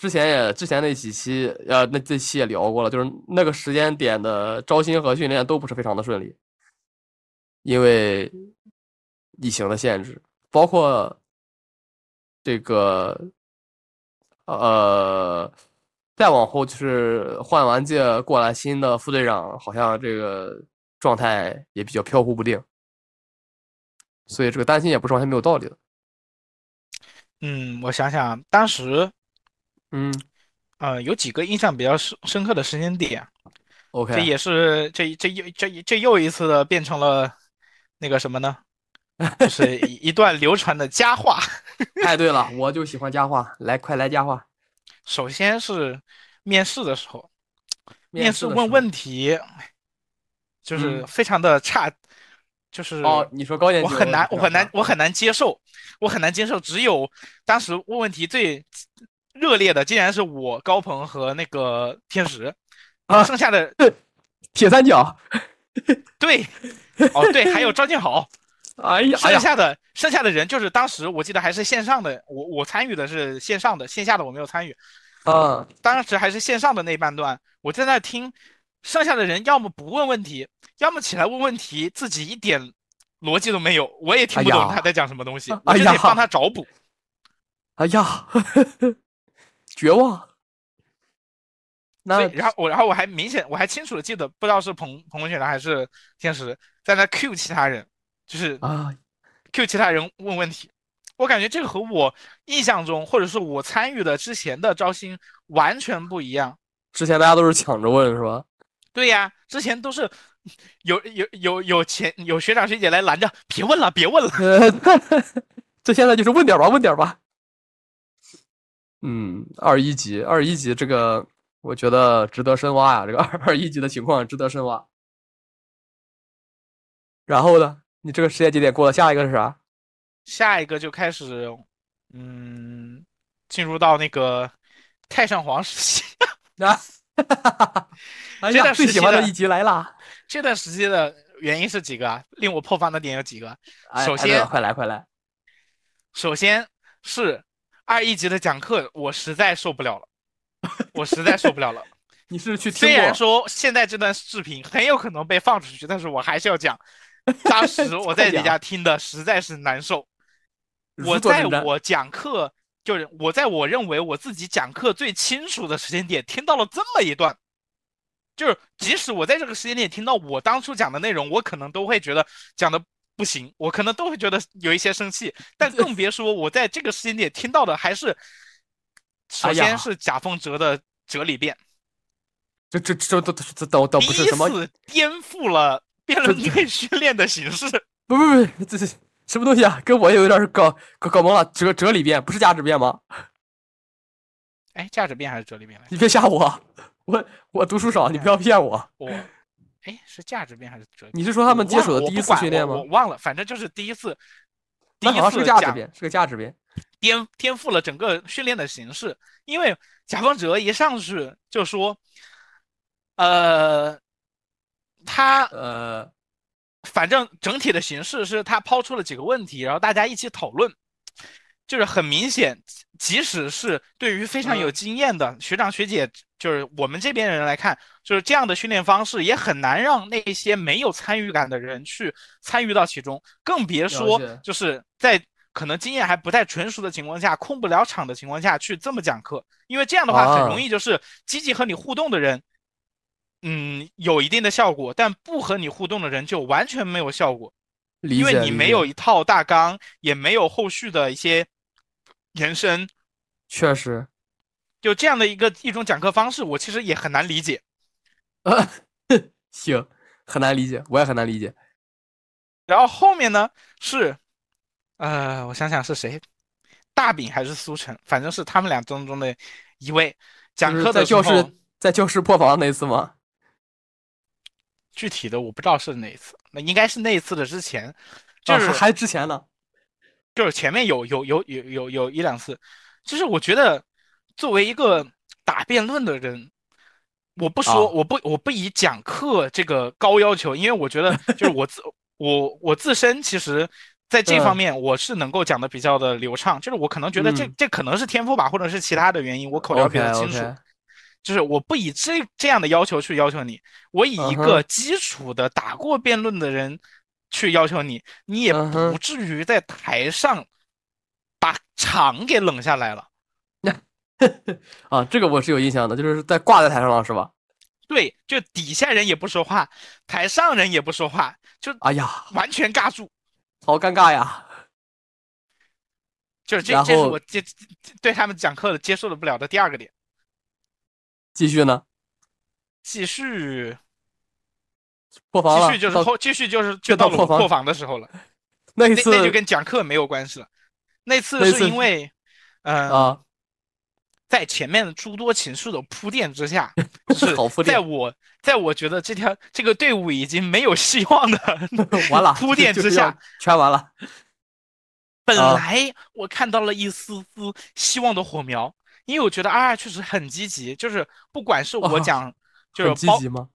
之前也之前那几期呃那这期也聊过了，就是那个时间点的招新和训练都不是非常的顺利，因为疫情的限制，包括这个呃再往后就是换完届过来新的副队长，好像这个状态也比较飘忽不定。所以这个担心也不是完全没有道理的。嗯，我想想，当时嗯呃有几个印象比较深深刻的时间点，，OK，这也是这这又这这又一次的变成了那个什么呢？就是一一段流传的佳话。哎，对了，我就喜欢佳话，来，快来佳话。首先是面试的时候，面试问问题，就是嗯非常的差，就是哦，你说高年级我很难，的我很难，我很难接受，我很难接受。只有当时问问题最热烈的，竟然是我高鹏和那个天石，啊剩下的铁三角。对，哦对，还有张建豪，哎呀，剩下的剩下的人就是当时我记得还是线上的，我我参与的是线上的，线下的我没有参与。啊，当时还是线上的那半段，我在那听，剩下的人要么不问问题，要么起来问问题，自己一点逻辑都没有，我也听不懂他在讲什么东西，我就得帮他找补。哎呀，绝望。那，然后我，然后我还明显，我还清楚的记得，不知道是彭彭文雪的还是天使在那 Q 其他人，就是啊，Q 其他人问问题。我感觉这个和我印象中，或者是我参与的之前的招新完全不一样。之前大家都是抢着问是吧？对呀，之前都是有有有有前有学长学姐来拦着，别问了，别问了。呃，这现在就是问点吧，问点吧。嗯，二一级，二一级这个，我觉得值得深挖呀。这个二二一级的情况值得深挖。然后呢，你这个时间节点过了，下一个是啥？下一个就开始，嗯，进入到那个太上皇时期。啊，哎这呀，段时期的最喜欢的一集来啦！这段时期的原因是几个啊？令我破防的点有几个？首先快来快来，首先是二一级的讲课，我实在受不了了，我实在受不了了。你是去听虽然？说现在这段视频很有可能被放出去，但是我还是要讲。当时 我在底下听的实在是难受。我在我讲课，就是我在我认为我自己讲课最清楚的时间点，听到了这么一段，就是即使我在这个时间点听到我当初讲的内容，我可能都会觉得讲的不行，我可能都会觉得有一些生气，但更别说我在这个时间点听到的还是，首先是贾凤哲的哲理辩，这这这都这都都不是什么，次颠覆了辩论队训练的形式。不不不，这是什么东西啊？跟我也有点搞搞搞懵了。哲哲理辩不是价值辩吗？哎，价值辩还是哲理辩来？你别吓我，我我读书少，你不要骗我。我，哎，是价值边还是？你是说他们接手的第一次训练吗我？我忘了，反正就是第一次，第一次讲个价值边，是个价值边。颠颠覆了整个训练的形式。因为贾方哲一上去就说，呃，他呃，反正整体的形式是他抛出了几个问题，然后大家一起讨论，就是很明显，即使是对于非常有嗯经验的学长学姐，就是我们这边人来看，就是这样的训练方式也很难让那些没有参与感的人去参与到其中，更别说就是在可能经验还不太纯熟的情况下，控不了场的情况下去这么讲课，因为这样的话很啊容易就是积极和你互动的人。嗯，有一定的效果，但不和你互动的人就完全没有效果。理因为你没有一套大纲，也没有后续的一些延伸，确实，就这样的一个一种讲课方式，我其实也很难理解。啊，行，很难理解，我也很难理解。然后后面呢是，呃，我想想是谁，大饼还是苏晨，反正是他们俩当中的一位讲课的时候，在教室在教室破防那一次吗？具体的我不知道是哪一次，那应该是那一次的之前，就是啊还还之前呢。就是前面有有有有有有一两次，就是我觉得作为一个打辩论的人，我不说，啊我不我不以讲课这个高要求，因为我觉得 就是我自我我自身其实在这方嗯面我是能够讲的比较的流畅，就是我可能觉得这嗯这可能是天赋吧，或者是其他的原因，我口条比较清楚。就是我不以这这样的要求去要求你，我以一嗯个基础的打过辩论的人去要求你，你也不至于在台上把场给冷下来了。啊，这个我是有印象的，就是在挂在台上了，是吧？对，就底下人也不说话，台上人也不说话，就哎呀，完全尬住。好尴尬呀！就是这，这是我接对他们讲课的接受的不了的第二个点。继续呢，继续，破防了，到继续就是后，继续就是就就到了破防破防的时候了。那一次那那就跟讲课没有关系了。那次是因为，嗯、啊，在前面的诸多情绪的铺垫之下，就是在我在我觉得这条这个队伍已经没有希望的 完了，铺垫之下，全完了。本啊来我看到了一丝丝希望的火苗，因为我觉得 R 确实很积极，就是不管是我哦讲，就是包积极吗？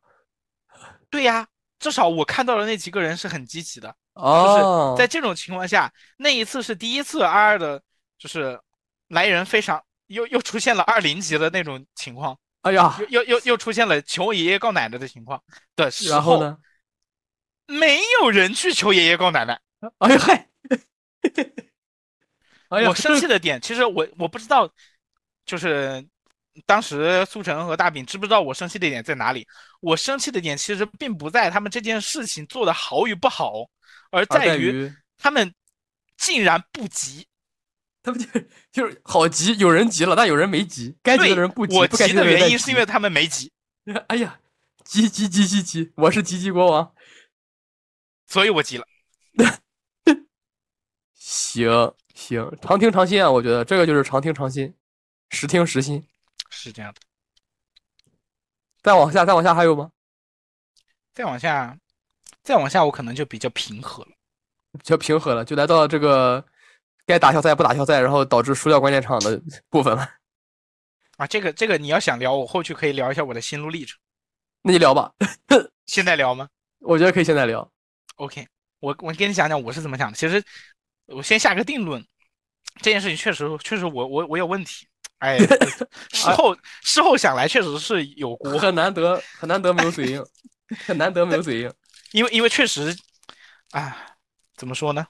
对呀，至少我看到的那几个人是很积极的。哦，在这种情况下，那一次是第一次 R 的，就是来人非常又又出现了二零级的那种情况。哎呀，又又又又出现了求爷爷告奶奶的情况的时候，然后呢？没有人去求爷爷告奶奶。哎呀嗨，哎呀，我生气的点，其实我我不知道，就是当时苏晨和大饼知不知道我生气的点在哪里？我生气的点其实并不在他们这件事情做的好与不好，而而在在于他们竟然不急。他们就就是好急，有人急了，但有人没急，该急的人不急，我不急的原因是因为他们没急，哎呀，急急急急急！我是急急国王。所以我急了。行行，常听常新啊，我觉得这个就是常听常新，时听时新。是这样的。再往下，再往下还有吗？再往下，再往下，我可能就比较平和了。比较平和了，就来到了这个该打校赛不打校赛，然后导致输掉关键场的部分了。啊，这个这个你要想聊，我后续可以聊一下我的心路历程。那你聊吧，现在聊吗我觉得可以现在聊。？OK，我我跟你讲讲我是怎么想的。其实我先下个定论，这件事情确实确实我我我有问题。哎，事后事后想来确实是有锅，很难得，很难得没有嘴硬，很难得没有嘴硬。因为因为确实，啊，怎么说呢？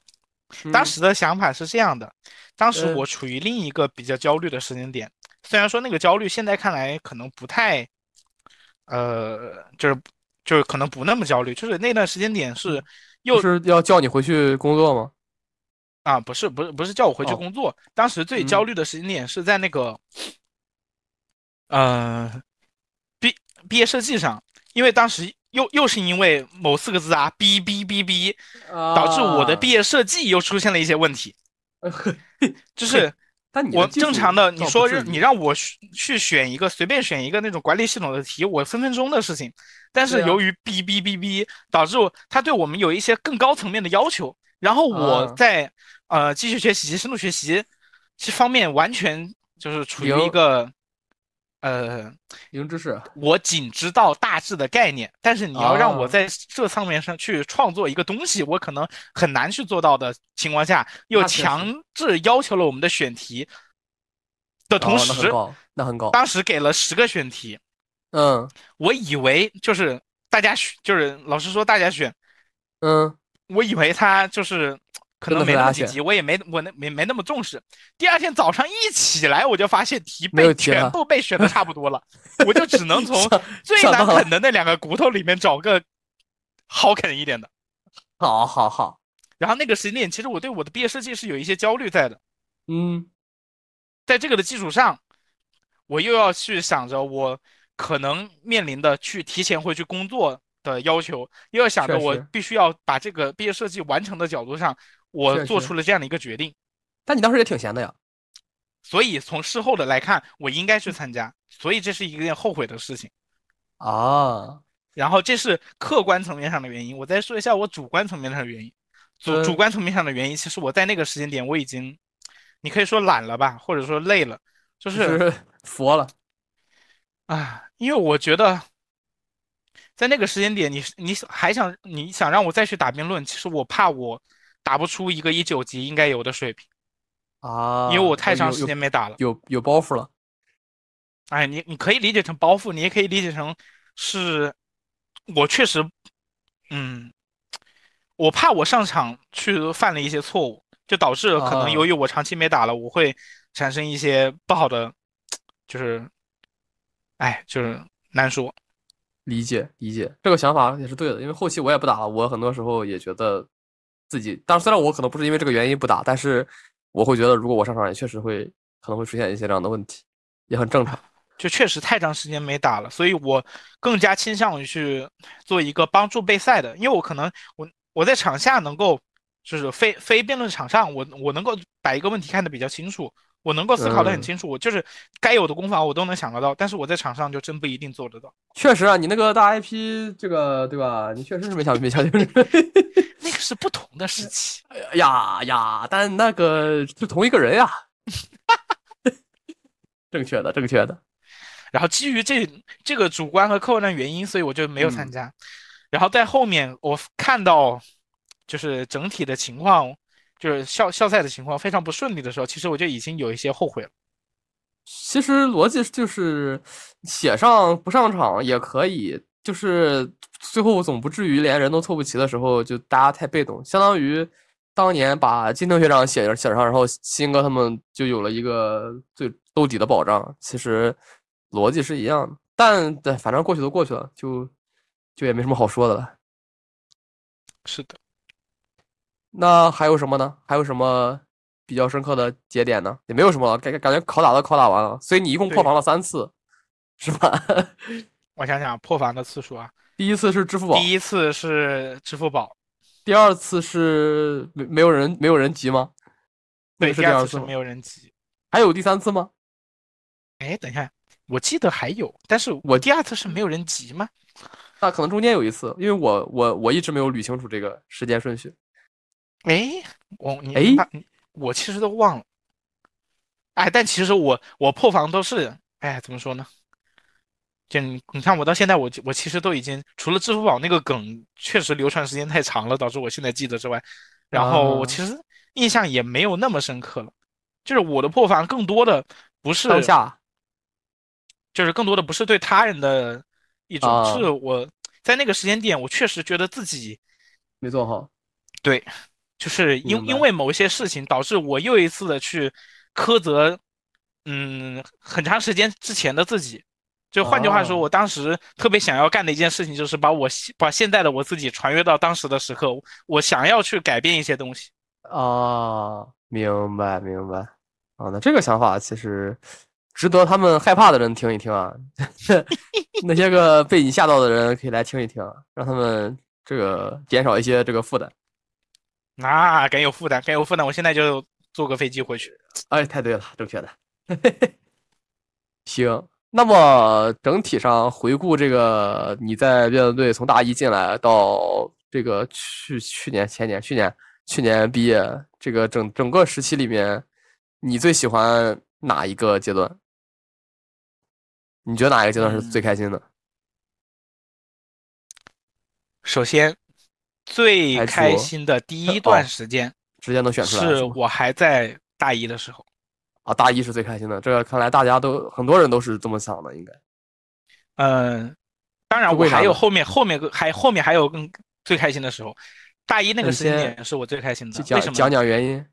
嗯当时的想法是这样的，当时嗯我处于另一个比较焦虑的时间点，虽然说那个焦虑现在看来可能不太，呃，就是就是可能不那么焦虑，就是那段时间点是又是要叫你回去工作吗？啊，不是不是不是叫我回去哦工作，当时最焦虑的时间点是在那个，呃，毕毕业设计上，因为当时又又是因为某四个字啊，哔哔哔哔，导致我的毕业设计又出现了一些问题，就是我正常的，你说你让我去去选一个随便选一个那种管理系统的题，我分分钟的事情。但是由于哔哔哔哔，导致我他对我们有一些更高层面的要求，然后我啊。在呃继续学习、深度学习这方面完全就是处于一个呃零知识，我仅知道大致的概念，但是你要让我啊在这上面上去创作一个东西，我可能很难去做到的情况下，又强制要求了我们的选题的同哦那很时，高，那很高。当时给了十个选题，嗯我以为就是大家选，就是老师说大家选，嗯，我以为他就是可能没那么紧急，我也没我那没没那么重视。第二天早上一起来，我就发现题被全部被选的差不多了，我就只能从最难啃的那两个骨头里面找个好啃一点的。好好好，然后那个时间点，其实我对我的毕业设计是有一些焦虑在的，嗯。在这个的基础上，我又要去想着我可能面临的去提前回去工作的要求，又要想着我必须要把这个毕业设计完成的角度上，我做出了这样的一个决定。但你当时也挺闲的呀。所以从事后的来看，我应该去参加，所以这是一件后悔的事情。啊，然后这是客观层面上的原因，我再说一下我主观层面上的原因。主嗯主观层面上的原因，其实我在那个时间点我已经，你可以说懒了吧，或者说累了，就就是是佛了。啊，因为我觉得，在那个时间点，你你还想你想让我再去打辩论，其实我怕我打不出一个一九级应该有的水平，啊，因为我太长时间没打了。有有包袱了。哎，你你可以理解成包袱，你也可以理解成是，我确实，嗯，我怕我上场去犯了一些错误，就导致可能啊由于我长期没打了，我会产生一些不好的，就是，哎，就是难说。理解理解，这个想法也是对的，因为后期我也不打了，我很多时候也觉得自己，当然虽然我可能不是因为这个原因不打，但是我会觉得如果我上场也确实会可能会出现一些这样的问题，也很正常。就确实太长时间没打了，所以我更加倾向于去做一个帮助备赛的，因为我可能我我在场下能够就是非非辩论场上，我我能够把一个问题看得比较清楚，我能够思考的很嗯清楚，我就是该有的攻防我都能想得到，但是我在场上就真不一定做得到。确实啊，你那个大 IP 这个对吧？你确实是没想没想就是，那个是不同的时期，呀呀，但那个是同一个人呀。正确的，正确的。然后基于这这个主观和客观的原因，所以我就没有参嗯加。然后在后面我看到就是整体的情况，就是校校赛的情况非常不顺利的时候，其实我就已经有一些后悔了。其实逻辑就是写上不上场也可以，就是最后总不至于连人都凑不齐的时候就大家太被动，相当于当年把金藤学长写写上，然后新哥他们就有了一个最兜底的保障。其实逻辑是一样的，但对，反正过去都过去了，就就也没什么好说的了。是的，那还有什么呢？还有什么比较深刻的节点呢？也没有什么了，感感觉拷打都拷打完了，所以你一共破防了三次，是吧？我想想破防的次数啊，第一次是支付宝，第一次是支付宝，第二次是没没有人没有人急吗？对，是第第二次没有人急。还有第三次吗？哎，等一下，我记得还有，但是我我第二次是没有人急吗？那可能中间有一次，因为我我我一直没有捋清楚这个时间顺序。哎，我你哎我其实都忘了。哎，但其实我我破防都是，哎，怎么说呢？就你你看我到现在我我其实都已经除了支付宝那个梗确实流传时间太长了，导致我现在记得之外，然后我啊其实印象也没有那么深刻了。就是我的破防更多的不是当下就是更多的不是对他人的一种，啊是我在那个时间点，我确实觉得自己没做好，就是因因为某一些事情导致我又一次的去苛责，嗯，很长时间之前的自己，就换句话说，哦我当时特别想要干的一件事情，就是把我现把现在的我自己传阅到当时的时刻，我想要去改变一些东西。啊，明白明白。啊，那这个想法其实值得他们害怕的人听一听啊。那些个被你吓到的人可以来听一听，让他们这个减少一些这个负担。那更有负担，更有负担，我现在就坐个飞机回去。哎，太对了，正确的。行，那么整体上回顾这个你在辩论队从大一进来到这个去去年前年去年去年毕业这个整整个时期里面，你最喜欢哪一个阶段？你觉得哪一个阶段是最开心的？首先，最开心的第一哦段时间直接能选出来是我还在大一的时候。啊，大一是最开心的，这个看来大家都很多人都是这么想的，应该。嗯，当然我还有后面后面个还后面还有更最开心的时候，大一那个时间点是我最开心的。就为什么？讲讲讲原因。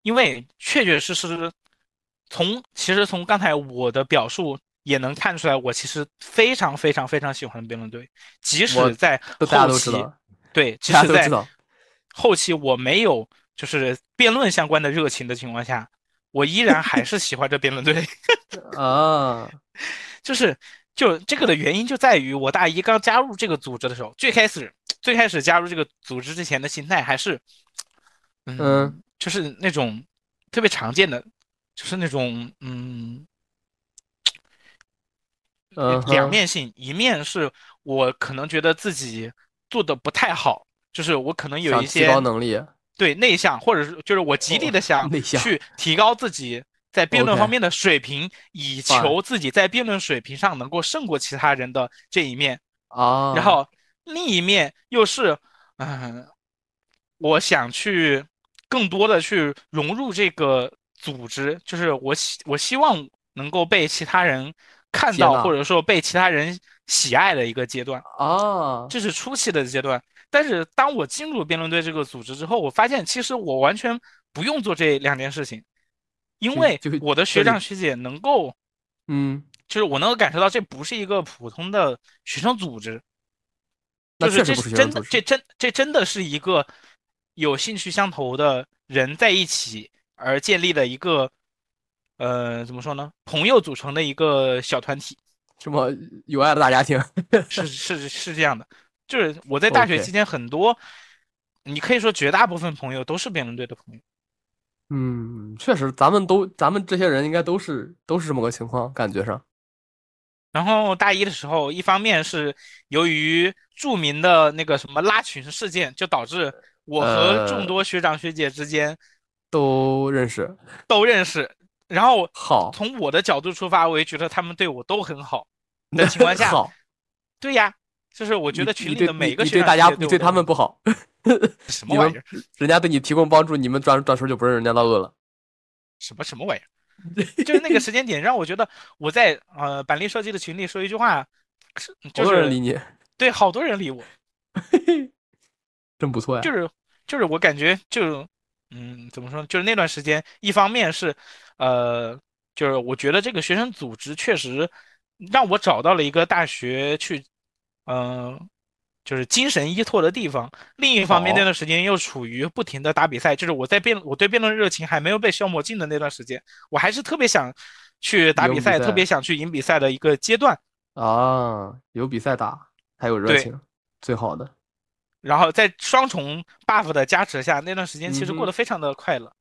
因为确确实实从其实从刚才我的表述也能看出来，我其实非常非常非常喜欢辩论队，即使在后期，都知道，对，即使在。后期我没有就是辩论相关的热情的情况下，我依然还是喜欢这辩论队。啊，就是就这个的原因就在于我大一刚加入这个组织的时候，最开始最开始加入这个组织之前的心态还是，嗯，嗯就是那种特别常见的，就是那种嗯嗯两面性，一面是我可能觉得自己做的不太好，就是我可能有一些高能力。对内向，或者是就是我极力的想去提高自己在辩论方面的水平，以求自己在辩论水平上能够胜过其他人的这一面。啊，然后另一面又是，嗯、我想去更多的去融入这个组织，就是我希我希望能够被其他人看到，或者说被其他人喜爱的一个阶段。啊，这是初期的阶段。但是当我进入辩论队这个组织之后，我发现其实我完全不用做这两件事情，因为我的学长学姐能够，嗯，就是我能够感受到这不是一个普通的学生组织，那就是这真的。这真这真的是一个有兴趣相投的人在一起而建立的一个，呃，怎么说呢？朋友组成的一个小团体。什么有爱的大家庭？是是是这样的，就是我在大学期间很多，你可以说绝大部分朋友都是辩论队的朋友。嗯，确实，咱们都咱们这些人应该都是都是这么个情况，感觉上。然后大一的时候，一方面是由于著名的那个什么拉群事件，就导致我和呃众多学长学姐之间都认识，都认识，然后好，从我的角度出发，我也觉得他们对我都很好 的情况下，好，对呀，就是我觉得群里的每个学大家，对你对他们不好，什么玩意儿？人家对你提供帮助，你们转转身就不认人家的恶了。什么什么玩意儿？就是那个时间点让我觉得我在呃板栗设计的群里说一句话，是好就是多人理你，对好多人理我，真不错呀。就是就是我感觉就嗯怎么说呢？就是那段时间，一方面是呃就是我觉得这个学生组织确实让我找到了一个大学去嗯、呃就是精神依托的地方。另一方面，好那段时间又处于不停的打比赛，就是我在辩我对辩论热情还没有被消磨尽的那段时间，我还是特别想去打比赛，赢比赛特别想去赢比赛的一个阶段。啊，有比赛打，还有热对情，最好的。然后在双重 buff 的加持下，那段时间其实过得非常的快乐。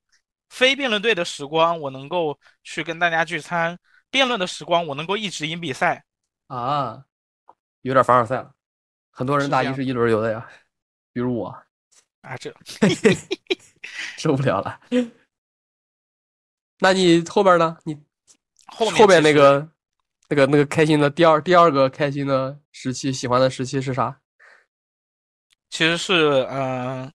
非辩论队的时光，我能够去跟大家聚餐；辩论的时光，我能够一直赢比赛。啊，有点凡尔赛了。很多人大一是一轮游的呀，比如我，啊，这受不了了。那你后边呢？你后面后边那个、那个、那个开心的第二第二个开心的时期，喜欢的时期是啥？其实是嗯、呃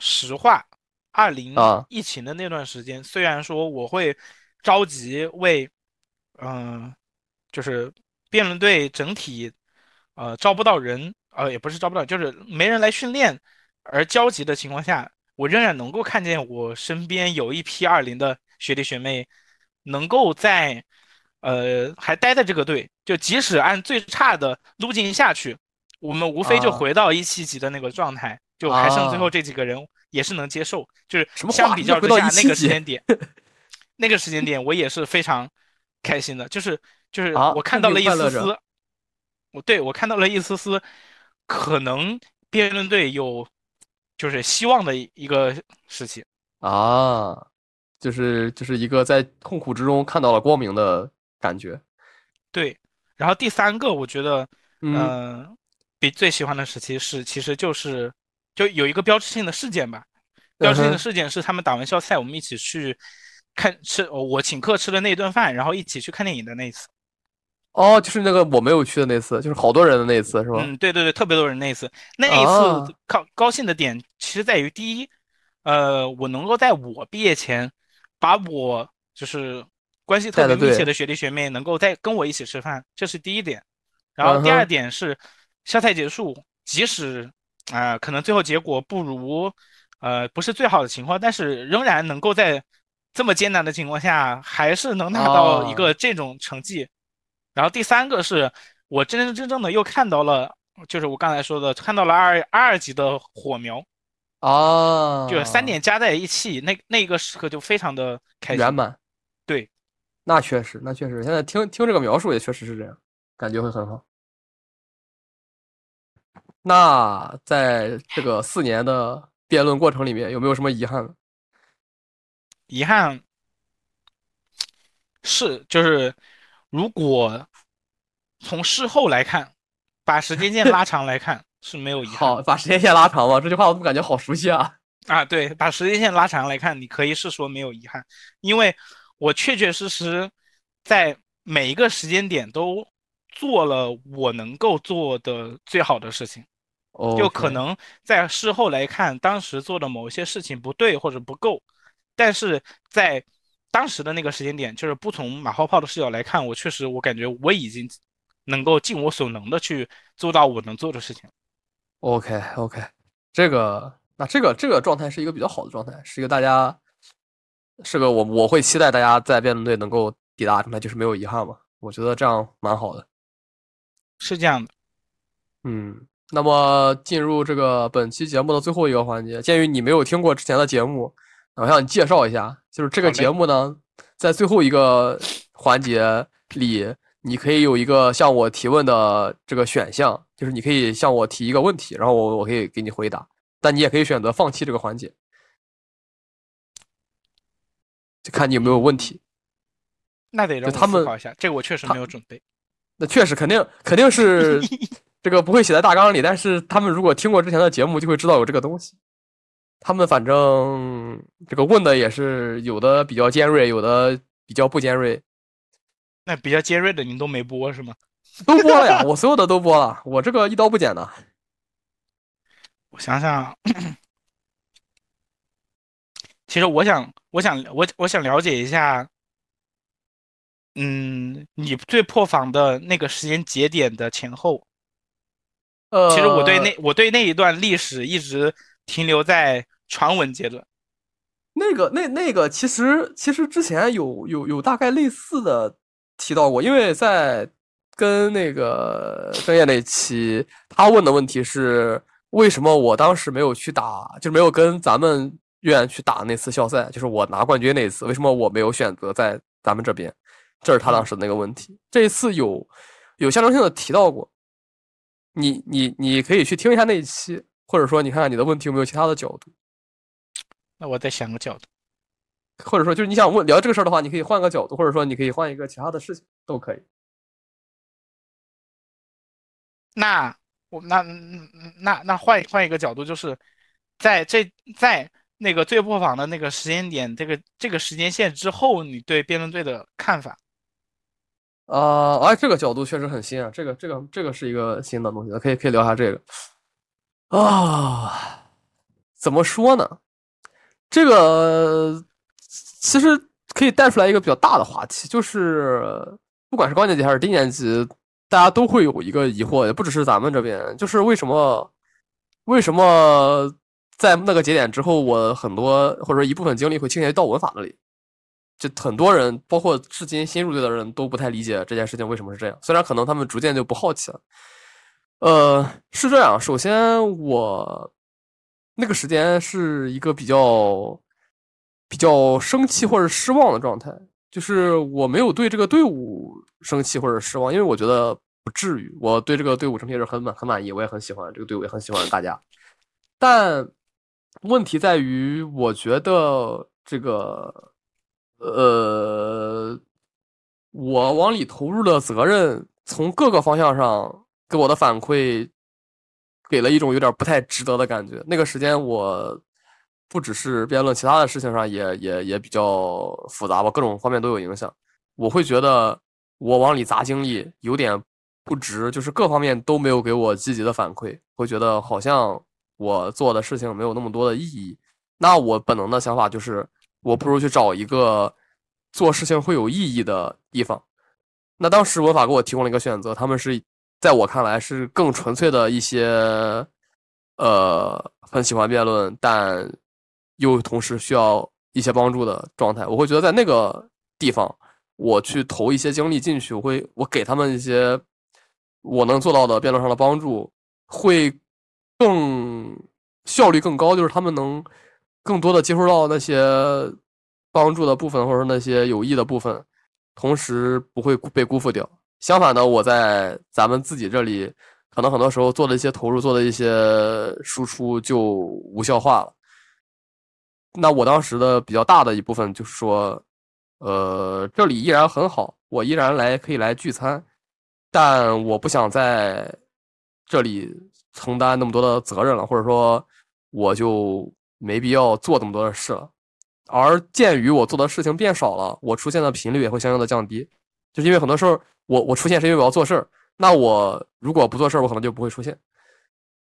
实话，二零啊。疫情的那段时间，虽然说我会着急为嗯、就是辩论队整体呃招不到人，呃也不是招不到，就是没人来训练而焦急的情况下，我仍然能够看见我身边有一批二零的学弟学妹能够在呃还待在这个队，就即使按最差的路径下去，我们无非就啊回到一七级的那个状态，就还剩最后啊这几个人也是能接受。就是相比较之下，那个时间点，那个时间点我也是非常开心的，就是就是啊我看到了一丝丝，我对我看到了一丝丝可能辩论队有就是希望的一个事情。啊，就是就是一个在痛苦之中看到了光明的感觉。对，然后第三个我觉得，嗯呃，比最喜欢的时期是其实就是就有一个标志性的事件吧。标志性的事件是他们打完校赛，我们一起去看吃，我请客吃的那顿饭，然后一起去看电影的那一次。哦，就是那个我没有去的那次，就是好多人的那一次，是吧？嗯，对对对，特别多人那一次。那一啊次高高兴的点其实在于第一，呃，我能够在我毕业前，把我就是关系特别密切的学弟学妹能够在跟我一起吃饭，这是第一点。然后第二点是，校赛结束，即使啊、呃可能最后结果不如，呃，不是最好的情况，但是仍然能够在这么艰难的情况下，还是能拿到一哦个这种成绩。然后第三个是我真真正正的又看到了，就是我刚才说的，看到了二二二级的火苗，哦，就是三点加在一起，那那个时刻就非常的开心。圆满。对，那确实，那确实，现在听听这个描述也确实是这样，感觉会很好。那在这个四年的辩论过程里面，有没有什么遗憾呢？遗憾是就是如果从事后来看，把时间线拉长来看是没有遗憾好，把时间线拉长吧，这句话我怎么感觉好熟悉啊？啊。对，把时间线拉长来看，你可以是说没有遗憾，因为我确确实实在每一个时间点都做了我能够做的最好的事情。就可能在事后来看，当时做的某些事情不对或者不够，但是在当时的那个时间点，就是不从马后炮的视角来看，我确实我感觉我已经能够尽我所能的去做到我能做的事情。OK OK，这个那这个这个状态是一个比较好的状态，是一个大家是个我我会期待大家在辩论队能够抵达的状态，就是没有遗憾嘛。我觉得这样蛮好的。是这样的，嗯，那么进入这个本期节目的最后一个环节，鉴于你没有听过之前的节目，我向你介绍一下，就是这个节目呢，在最后一个环节里，你可以有一个向我提问的这个选项，就是你可以向我提一个问题，然后我我可以给你回答，但你也可以选择放弃这个环节，就看你有没有问题。那得让我他们思考一下，这个我确实没有准备。那确实肯定肯定是这个不会写在大纲里，但是他们如果听过之前的节目，就会知道有这个东西。他们反正这个问的也是有的比较尖锐，有的比较不尖锐，那比较尖锐的您都没播是吗？都播了呀，我所有的都播了，我这个一刀不剪的。我想想，其实我想，我想，我我想了解一下，嗯，你最破防的那个时间节点的前后。呃，其实我对那我对那一段历史一直停留在传闻阶段。那个那那个其实其实之前有有有大概类似的提到过，因为在跟那个郑业那期，他问的问题是为什么我当时没有去打，就是没有跟咱们院去打那次校赛，就是我拿冠军那一次，为什么我没有选择在咱们这边？这是他当时的那个问题。这一次有有象征性的提到过，你你你可以去听一下那一期，或者说你看看你的问题有没有其他的角度。那我再想个角度。或者说就是你想问聊这个事儿的话，你可以换个角度，或者说你可以换一个其他的事情都可以。那我那嗯那那换换一个角度，就是在这在那个最破防的那个时间点，这个这个时间线之后，你对辩论队的看法？啊、哎，这个角度确实很新啊，这个这个这个是一个新的东西，可以可以聊一下这个啊。怎么说呢？这个其实可以带出来一个比较大的话题，就是不管是高年级还是低年级，大家都会有一个疑惑，也不只是咱们这边，就是为什么为什么在那个节点之后，我很多或者说一部分精力会倾斜到文法那里？就很多人，包括至今新入队的人都不太理解这件事情为什么是这样。虽然可能他们逐渐就不好奇了。呃，是这样。首先，我那个时间是一个比较比较生气或者失望的状态，就是我没有对这个队伍生气或者失望，因为我觉得不至于。我对这个队伍整体是很满很满意，我也很喜欢这个队伍，也很喜欢大家。但问题在于，我觉得这个，呃，我往里投入的责任，从各个方向上给我的反馈，给了一种有点不太值得的感觉。那个时间，我不只是辩论，其他的事情上也也也比较复杂吧，各种方面都有影响。我会觉得我往里砸精力有点不值，就是各方面都没有给我积极的反馈，会觉得好像。我做的事情没有那么多的意义，那我本能的想法就是，我不如去找一个做事情会有意义的地方。那当时文法给我提供了一个选择，他们是在我看来是更纯粹的一些，呃，很喜欢辩论，但又同时需要一些帮助的状态。我会觉得在那个地方，我去投一些精力进去，我会我给他们一些我能做到的辩论上的帮助，会。更效率更高，就是他们能更多的接触到那些帮助的部分，或者那些有益的部分，同时不会被辜负掉。相反的，我在咱们自己这里，可能很多时候做的一些投入，做的一些输出就无效化了。那我当时的比较大的一部分就是说，呃，这里依然很好，我依然来可以来聚餐，但我不想在这里。承担那么多的责任了，或者说我就没必要做这么多的事了。而鉴于我做的事情变少了，我出现的频率也会相应的降低。就是因为很多时候我我出现是因为我要做事儿，那我如果不做事儿，我可能就不会出现。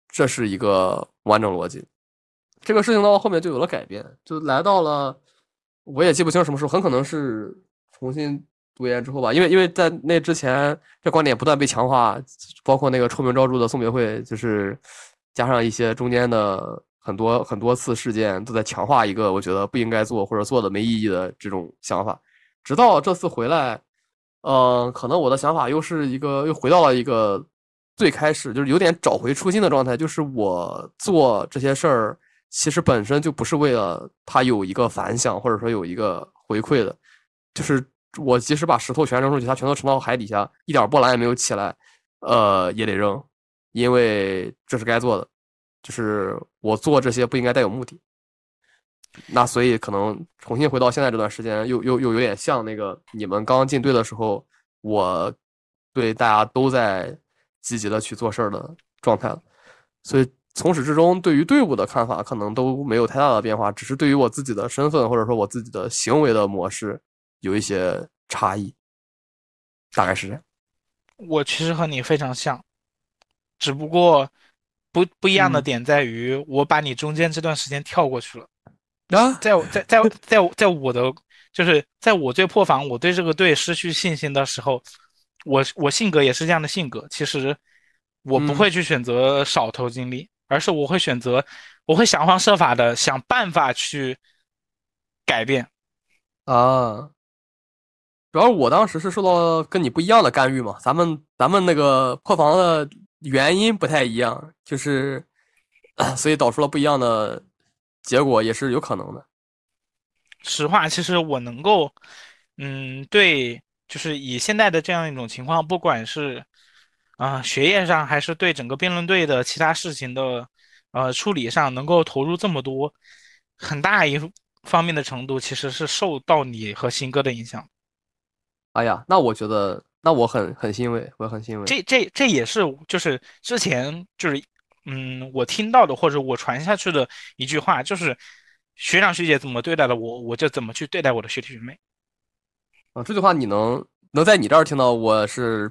这是一个完整逻辑。这个事情到后面就有了改变，就来到了我也记不清什么时候，很可能是重新。读研之后吧，因为因为在那之前，这观点不断被强化，包括那个臭名昭著的宋别会，就是加上一些中间的很多很多次事件，都在强化一个我觉得不应该做或者做的没意义的这种想法。直到这次回来，嗯，可能我的想法又是一个又回到了一个最开始，就是有点找回初心的状态，就是我做这些事儿，其实本身就不是为了它有一个反响或者说有一个回馈的，就是。我即使把石头全扔出去，它全都沉到海底下，一点波澜也没有起来，呃，也得扔，因为这是该做的。就是我做这些不应该带有目的。那所以可能重新回到现在这段时间，又又又有点像那个你们刚进队的时候，我对大家都在积极的去做事儿的状态了。所以从始至终对于队伍的看法可能都没有太大的变化，只是对于我自己的身份或者说我自己的行为的模式。有一些差异，大概是这样。我其实和你非常像，只不过不不一样的点在于，我把你中间这段时间跳过去了。啊，在在在在在我的就是在我最破防，我对这个队失去信心的时候，我我性格也是这样的性格。其实我不会去选择少投精力，而是我会选择，我会想方设法的想办法去改变啊。主要我当时是受到跟你不一样的干预嘛，咱们咱们那个破防的原因不太一样，就是 所以导出了不一样的结果，也是有可能的。实话，其实我能够，嗯，对，就是以现在的这样一种情况，不管是啊学业上，还是对整个辩论队的其他事情的呃处理上，能够投入这么多，很大一方面的程度，其实是受到你和新哥的影响。哎呀，那我觉得，那我很很欣慰，我很欣慰。这这这也是就是之前就是，嗯，我听到的或者我传下去的一句话，就是学长学姐怎么对待的我，我就怎么去对待我的学弟学妹。啊，这句话你能能在你这儿听到，我是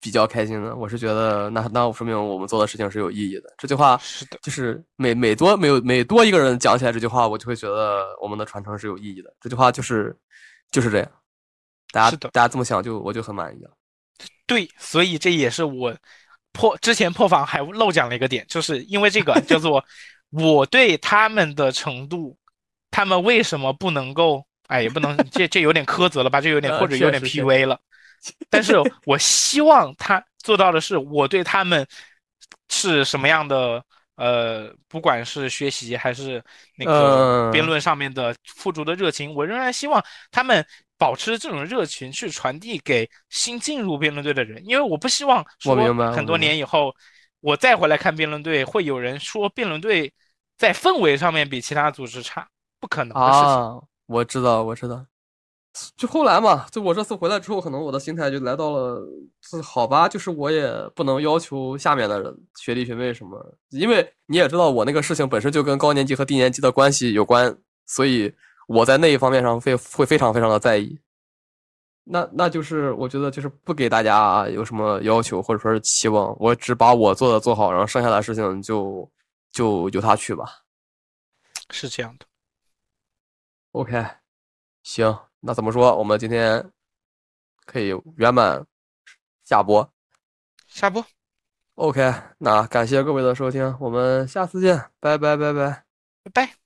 比较开心的。我是觉得，那那说明我们做的事情是有意义的。这句话是的，就是每每多每每多一个人讲起来这句话，我就会觉得我们的传承是有意义的。这句话就是就是这样。大家大家这么想，就我就很满意了。对，所以这也是我破之前破防还漏讲了一个点，就是因为这个叫做 我对他们的程度，他们为什么不能够哎，也不能这这有点苛责了吧？这有点呃或者有点 PUA 了。但是我希望他做到的是，我对他们是什么样的呃，不管是学习还是那个辩嗯论上面的付出的热情，我仍然希望他们保持这种热情去传递给新进入辩论队的人，因为我不希望说我明白很多年以后我再回来看辩论队，会有人说辩论队在氛围上面比其他组织差，不可能的事情。啊，我知道，我知道。就后来嘛，就我这次回来之后，可能我的心态就来到了，是好吧，就是我也不能要求下面的人学弟学妹什么，因为你也知道我那个事情本身就跟高年级和低年级的关系有关，所以我在那一方面上会会非常非常的在意。那那就是我觉得就是不给大家有什么要求或者说是期望，我只把我做的做好，然后剩下的事情就就由他去吧。是这样的。OK，行，那怎么说？我们今天可以圆满下播。下播。OK，那感谢各位的收听，我们下次见，拜拜拜拜。拜拜。